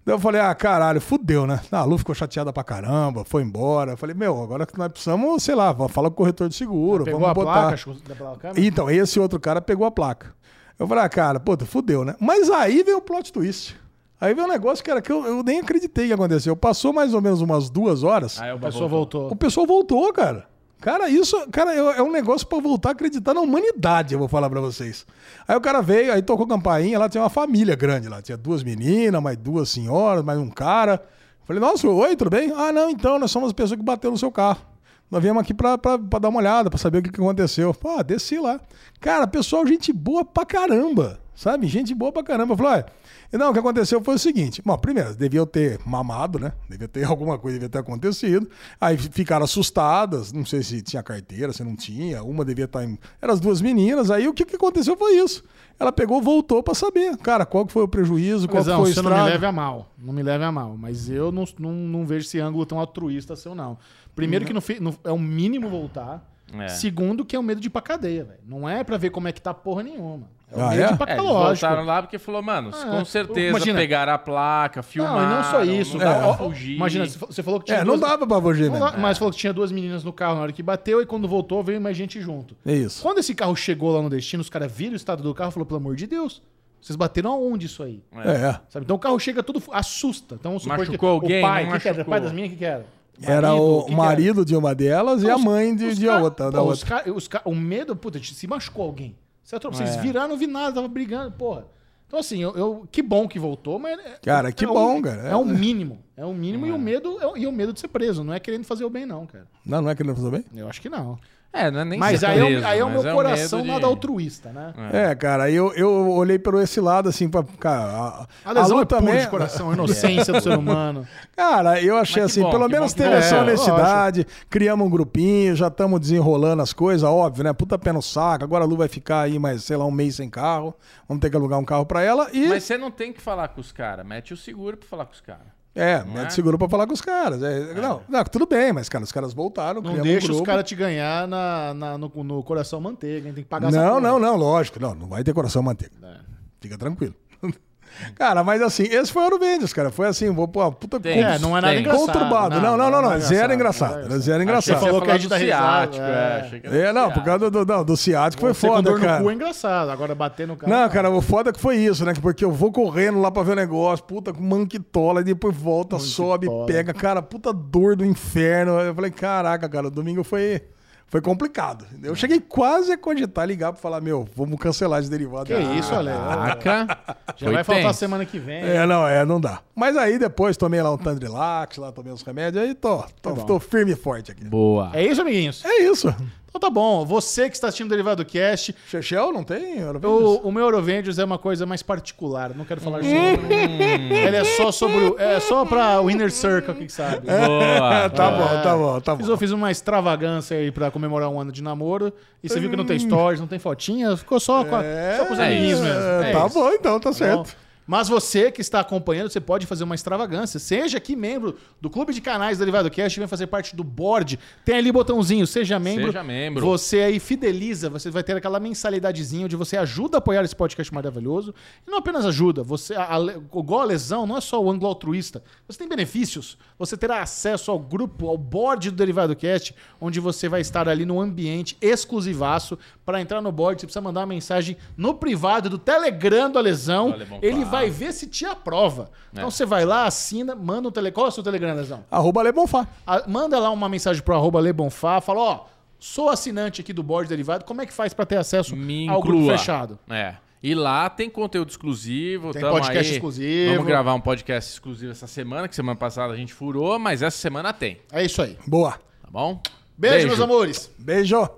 Daí eu falei, ah, caralho, fudeu, né? A Lu ficou chateada pra caramba, foi embora. Eu falei, meu, agora que nós precisamos, sei lá, fala com o corretor de seguro, Pegou vamos a botar. placa, da placa, Então, esse outro cara pegou a placa. Eu falei, ah, cara, puta, fudeu, né? Mas aí veio o plot twist. Aí veio um negócio que era que eu, eu nem acreditei que aconteceu. Passou mais ou menos umas duas horas. Aí o A pessoa voltou. O pessoal voltou, cara. Cara, isso, cara, é é um negócio pra voltar a acreditar na humanidade, eu vou falar pra vocês. Aí o cara veio, aí tocou campainha, lá tinha uma família grande lá, tinha duas meninas, mais duas senhoras, mais um cara. Falei, nossa, oi, tudo bem? Ah, não, então, nós somos as pessoas que bateu no seu carro. Nós viemos aqui pra dar uma olhada, pra saber o que, que aconteceu. Pô, ah, desci lá. Cara, pessoal, gente boa pra caramba. Sabe? Gente boa pra caramba. Falou, olha, não, o que aconteceu foi o seguinte. Bom, primeiro, deviam ter mamado, né? Devia ter alguma coisa, devia ter acontecido. Aí ficaram assustadas, não sei se tinha carteira, se não tinha. Uma devia estar em... Eram as duas meninas. Aí o que, que aconteceu foi isso. Ela pegou, voltou pra saber. Cara, qual que foi o prejuízo, qual Lesão, foi o você não me estrago. leve a mal. Não me leve a mal. Mas eu não, não, não vejo esse ângulo tão altruísta seu, não. Primeiro que não, fe- não- é o mínimo voltar. É. Segundo que é o medo de ir pra cadeia, velho. Não é pra ver como é que tá porra nenhuma. É o Ah, medo é? de ir pra É, eles lógico. voltaram lá porque falou, mano, Ah, com certeza imagina- pegaram a placa, filmaram. Não, e não só isso. Não dá pra fugir. Imagina, você fa- você falou que tinha É, não duas... dava pra fugir, Não né? dá- Mas falou que tinha duas meninas no carro na hora que bateu e quando voltou veio mais gente junto. É isso. Quando esse carro chegou lá no destino, os caras viram o estado do carro e falou, pelo amor de Deus, vocês bateram aonde isso aí? É. Sabe? Então o carro chega tudo, fu- assusta. Então vamos supor que Machucou alguém, o pai, não que que era? O machucou? pai das minhas, o que que era? Era Marido, o que que marido de uma delas e a Os- mãe de, de outra. Da pô, os outra. o medo, puta, se machucou alguém. Você atro- Vocês É. viraram, não vi nada, tava brigando, porra. Então, assim, eu, eu- que bom que voltou, mas. é- Cara, que é o- bom, cara. É o mínimo. É o mínimo e o medo é o- e o medo de ser preso. Não é querendo fazer o bem, não, cara. Não, não é querendo fazer bem? Eu acho que não. É, não é nem mas aí, é o- preso, aí é o meu o coração de- nada altruísta, né? É, cara, eu, eu olhei por esse lado, assim, pra. Cara, a, A lesão Lu é puro também. de coração, a inocência do ser humano. Cara, eu achei assim, bom, pelo menos teve é, essa lógico. honestidade, criamos um grupinho, já estamos desenrolando as coisas, óbvio, né? Puta pé no saco, agora a Lu vai ficar aí mais, sei lá, um mês sem carro, vamos ter que alugar um carro pra ela e. Mas você não tem que falar com os caras. Mete o seguro pra falar com os caras. É, não mete é? seguro pra falar com os caras. É, Não, não, tudo bem, mas, cara, os caras voltaram, Não deixa um os caras te ganhar na, na- no, no coração manteiga, hein? Tem que pagar Não, não, não, lógico. Não, não vai ter coração manteiga. É. Fica tranquilo. Cara, mas assim, esse foi o Ouro Vendes, cara. Foi assim, vou pô, puta Tem. É, não é nada Tem. engraçado. conturbado. Não, não, não, não. é Zero engraçado. é Era zero Achei engraçado. que falou que a gente risada. ciático, é. é. achei que era É, do não, por causa do, não, do ciático foi Você foda, no cara. cu é engraçado. Agora bater no carro. Não, cara, o foda que foi isso, né? Porque eu vou correndo lá pra ver o negócio, puta, com manquitola, e depois volta, sobe, Manquitola. pega, cara, puta dor do inferno. Eu falei, caraca, cara, o domingo foi, foi complicado. Eu cheguei quase a cogitar ligar pra falar, meu, vamos cancelar esse derivado. Que isso, Ale. Caraca. Já Foi vai faltar tenso. semana que vem. É, não, é, não dá. Mas aí depois tomei lá um Tandrilax, lá tomei os remédios, aí tô, tô, bom. tô firme e forte aqui. Boa. É isso, amiguinhos? É isso. Então tá bom. Você que está assistindo o Derivado Cast, Chechel não tem? o, o meu Eurovengers é uma coisa mais particular. Não quero falar sobre. Hum. Ele é só sobre. o- É só pra o Inner Circle, quem sabe. Boa. tá bom, tá bom, tá Fiz, bom. eu fiz uma extravagância aí pra comemorar um ano de namoro. E você viu que não tem stories, não tem fotinha. Ficou só com, a- só com os é amiguinhos isso. mesmo. É, É tá isso. bom, então, tá Tá bom? Mas você que está acompanhando, você pode fazer uma extravagância. Seja aqui membro do Clube de Canais Derivado Cast, vem fazer parte do board. Tem ali botãozinho, seja membro. Seja membro. Você aí fideliza, você vai ter aquela mensalidadezinha onde você ajuda a apoiar esse podcast maravilhoso. E não apenas ajuda, você a, a, igual a lesão, não é só o ângulo altruísta. Você tem benefícios. Você terá acesso ao grupo, ao board do Derivado Cast, onde você vai estar ali no ambiente exclusivaço. Para entrar no board, você precisa mandar uma mensagem no privado do Telegram do Lesão. Olha, bom Ele papo. vai ver se te aprova. Então É. você vai lá, assina, manda um tele... Qual é o seu Telegram, Lesão? Arroba Lebonfá. A- manda lá uma mensagem pro arroba Lebonfá, fala, ó, sou assinante aqui do board derivado, como é que faz pra ter acesso Me ao grupo fechado? É. E lá tem conteúdo exclusivo. Tem podcast aí. exclusivo. Vamos gravar um podcast exclusivo essa semana, que semana passada a gente furou, mas essa semana tem. É isso aí. Boa. Tá bom? Beijo, meus amores. Beijo.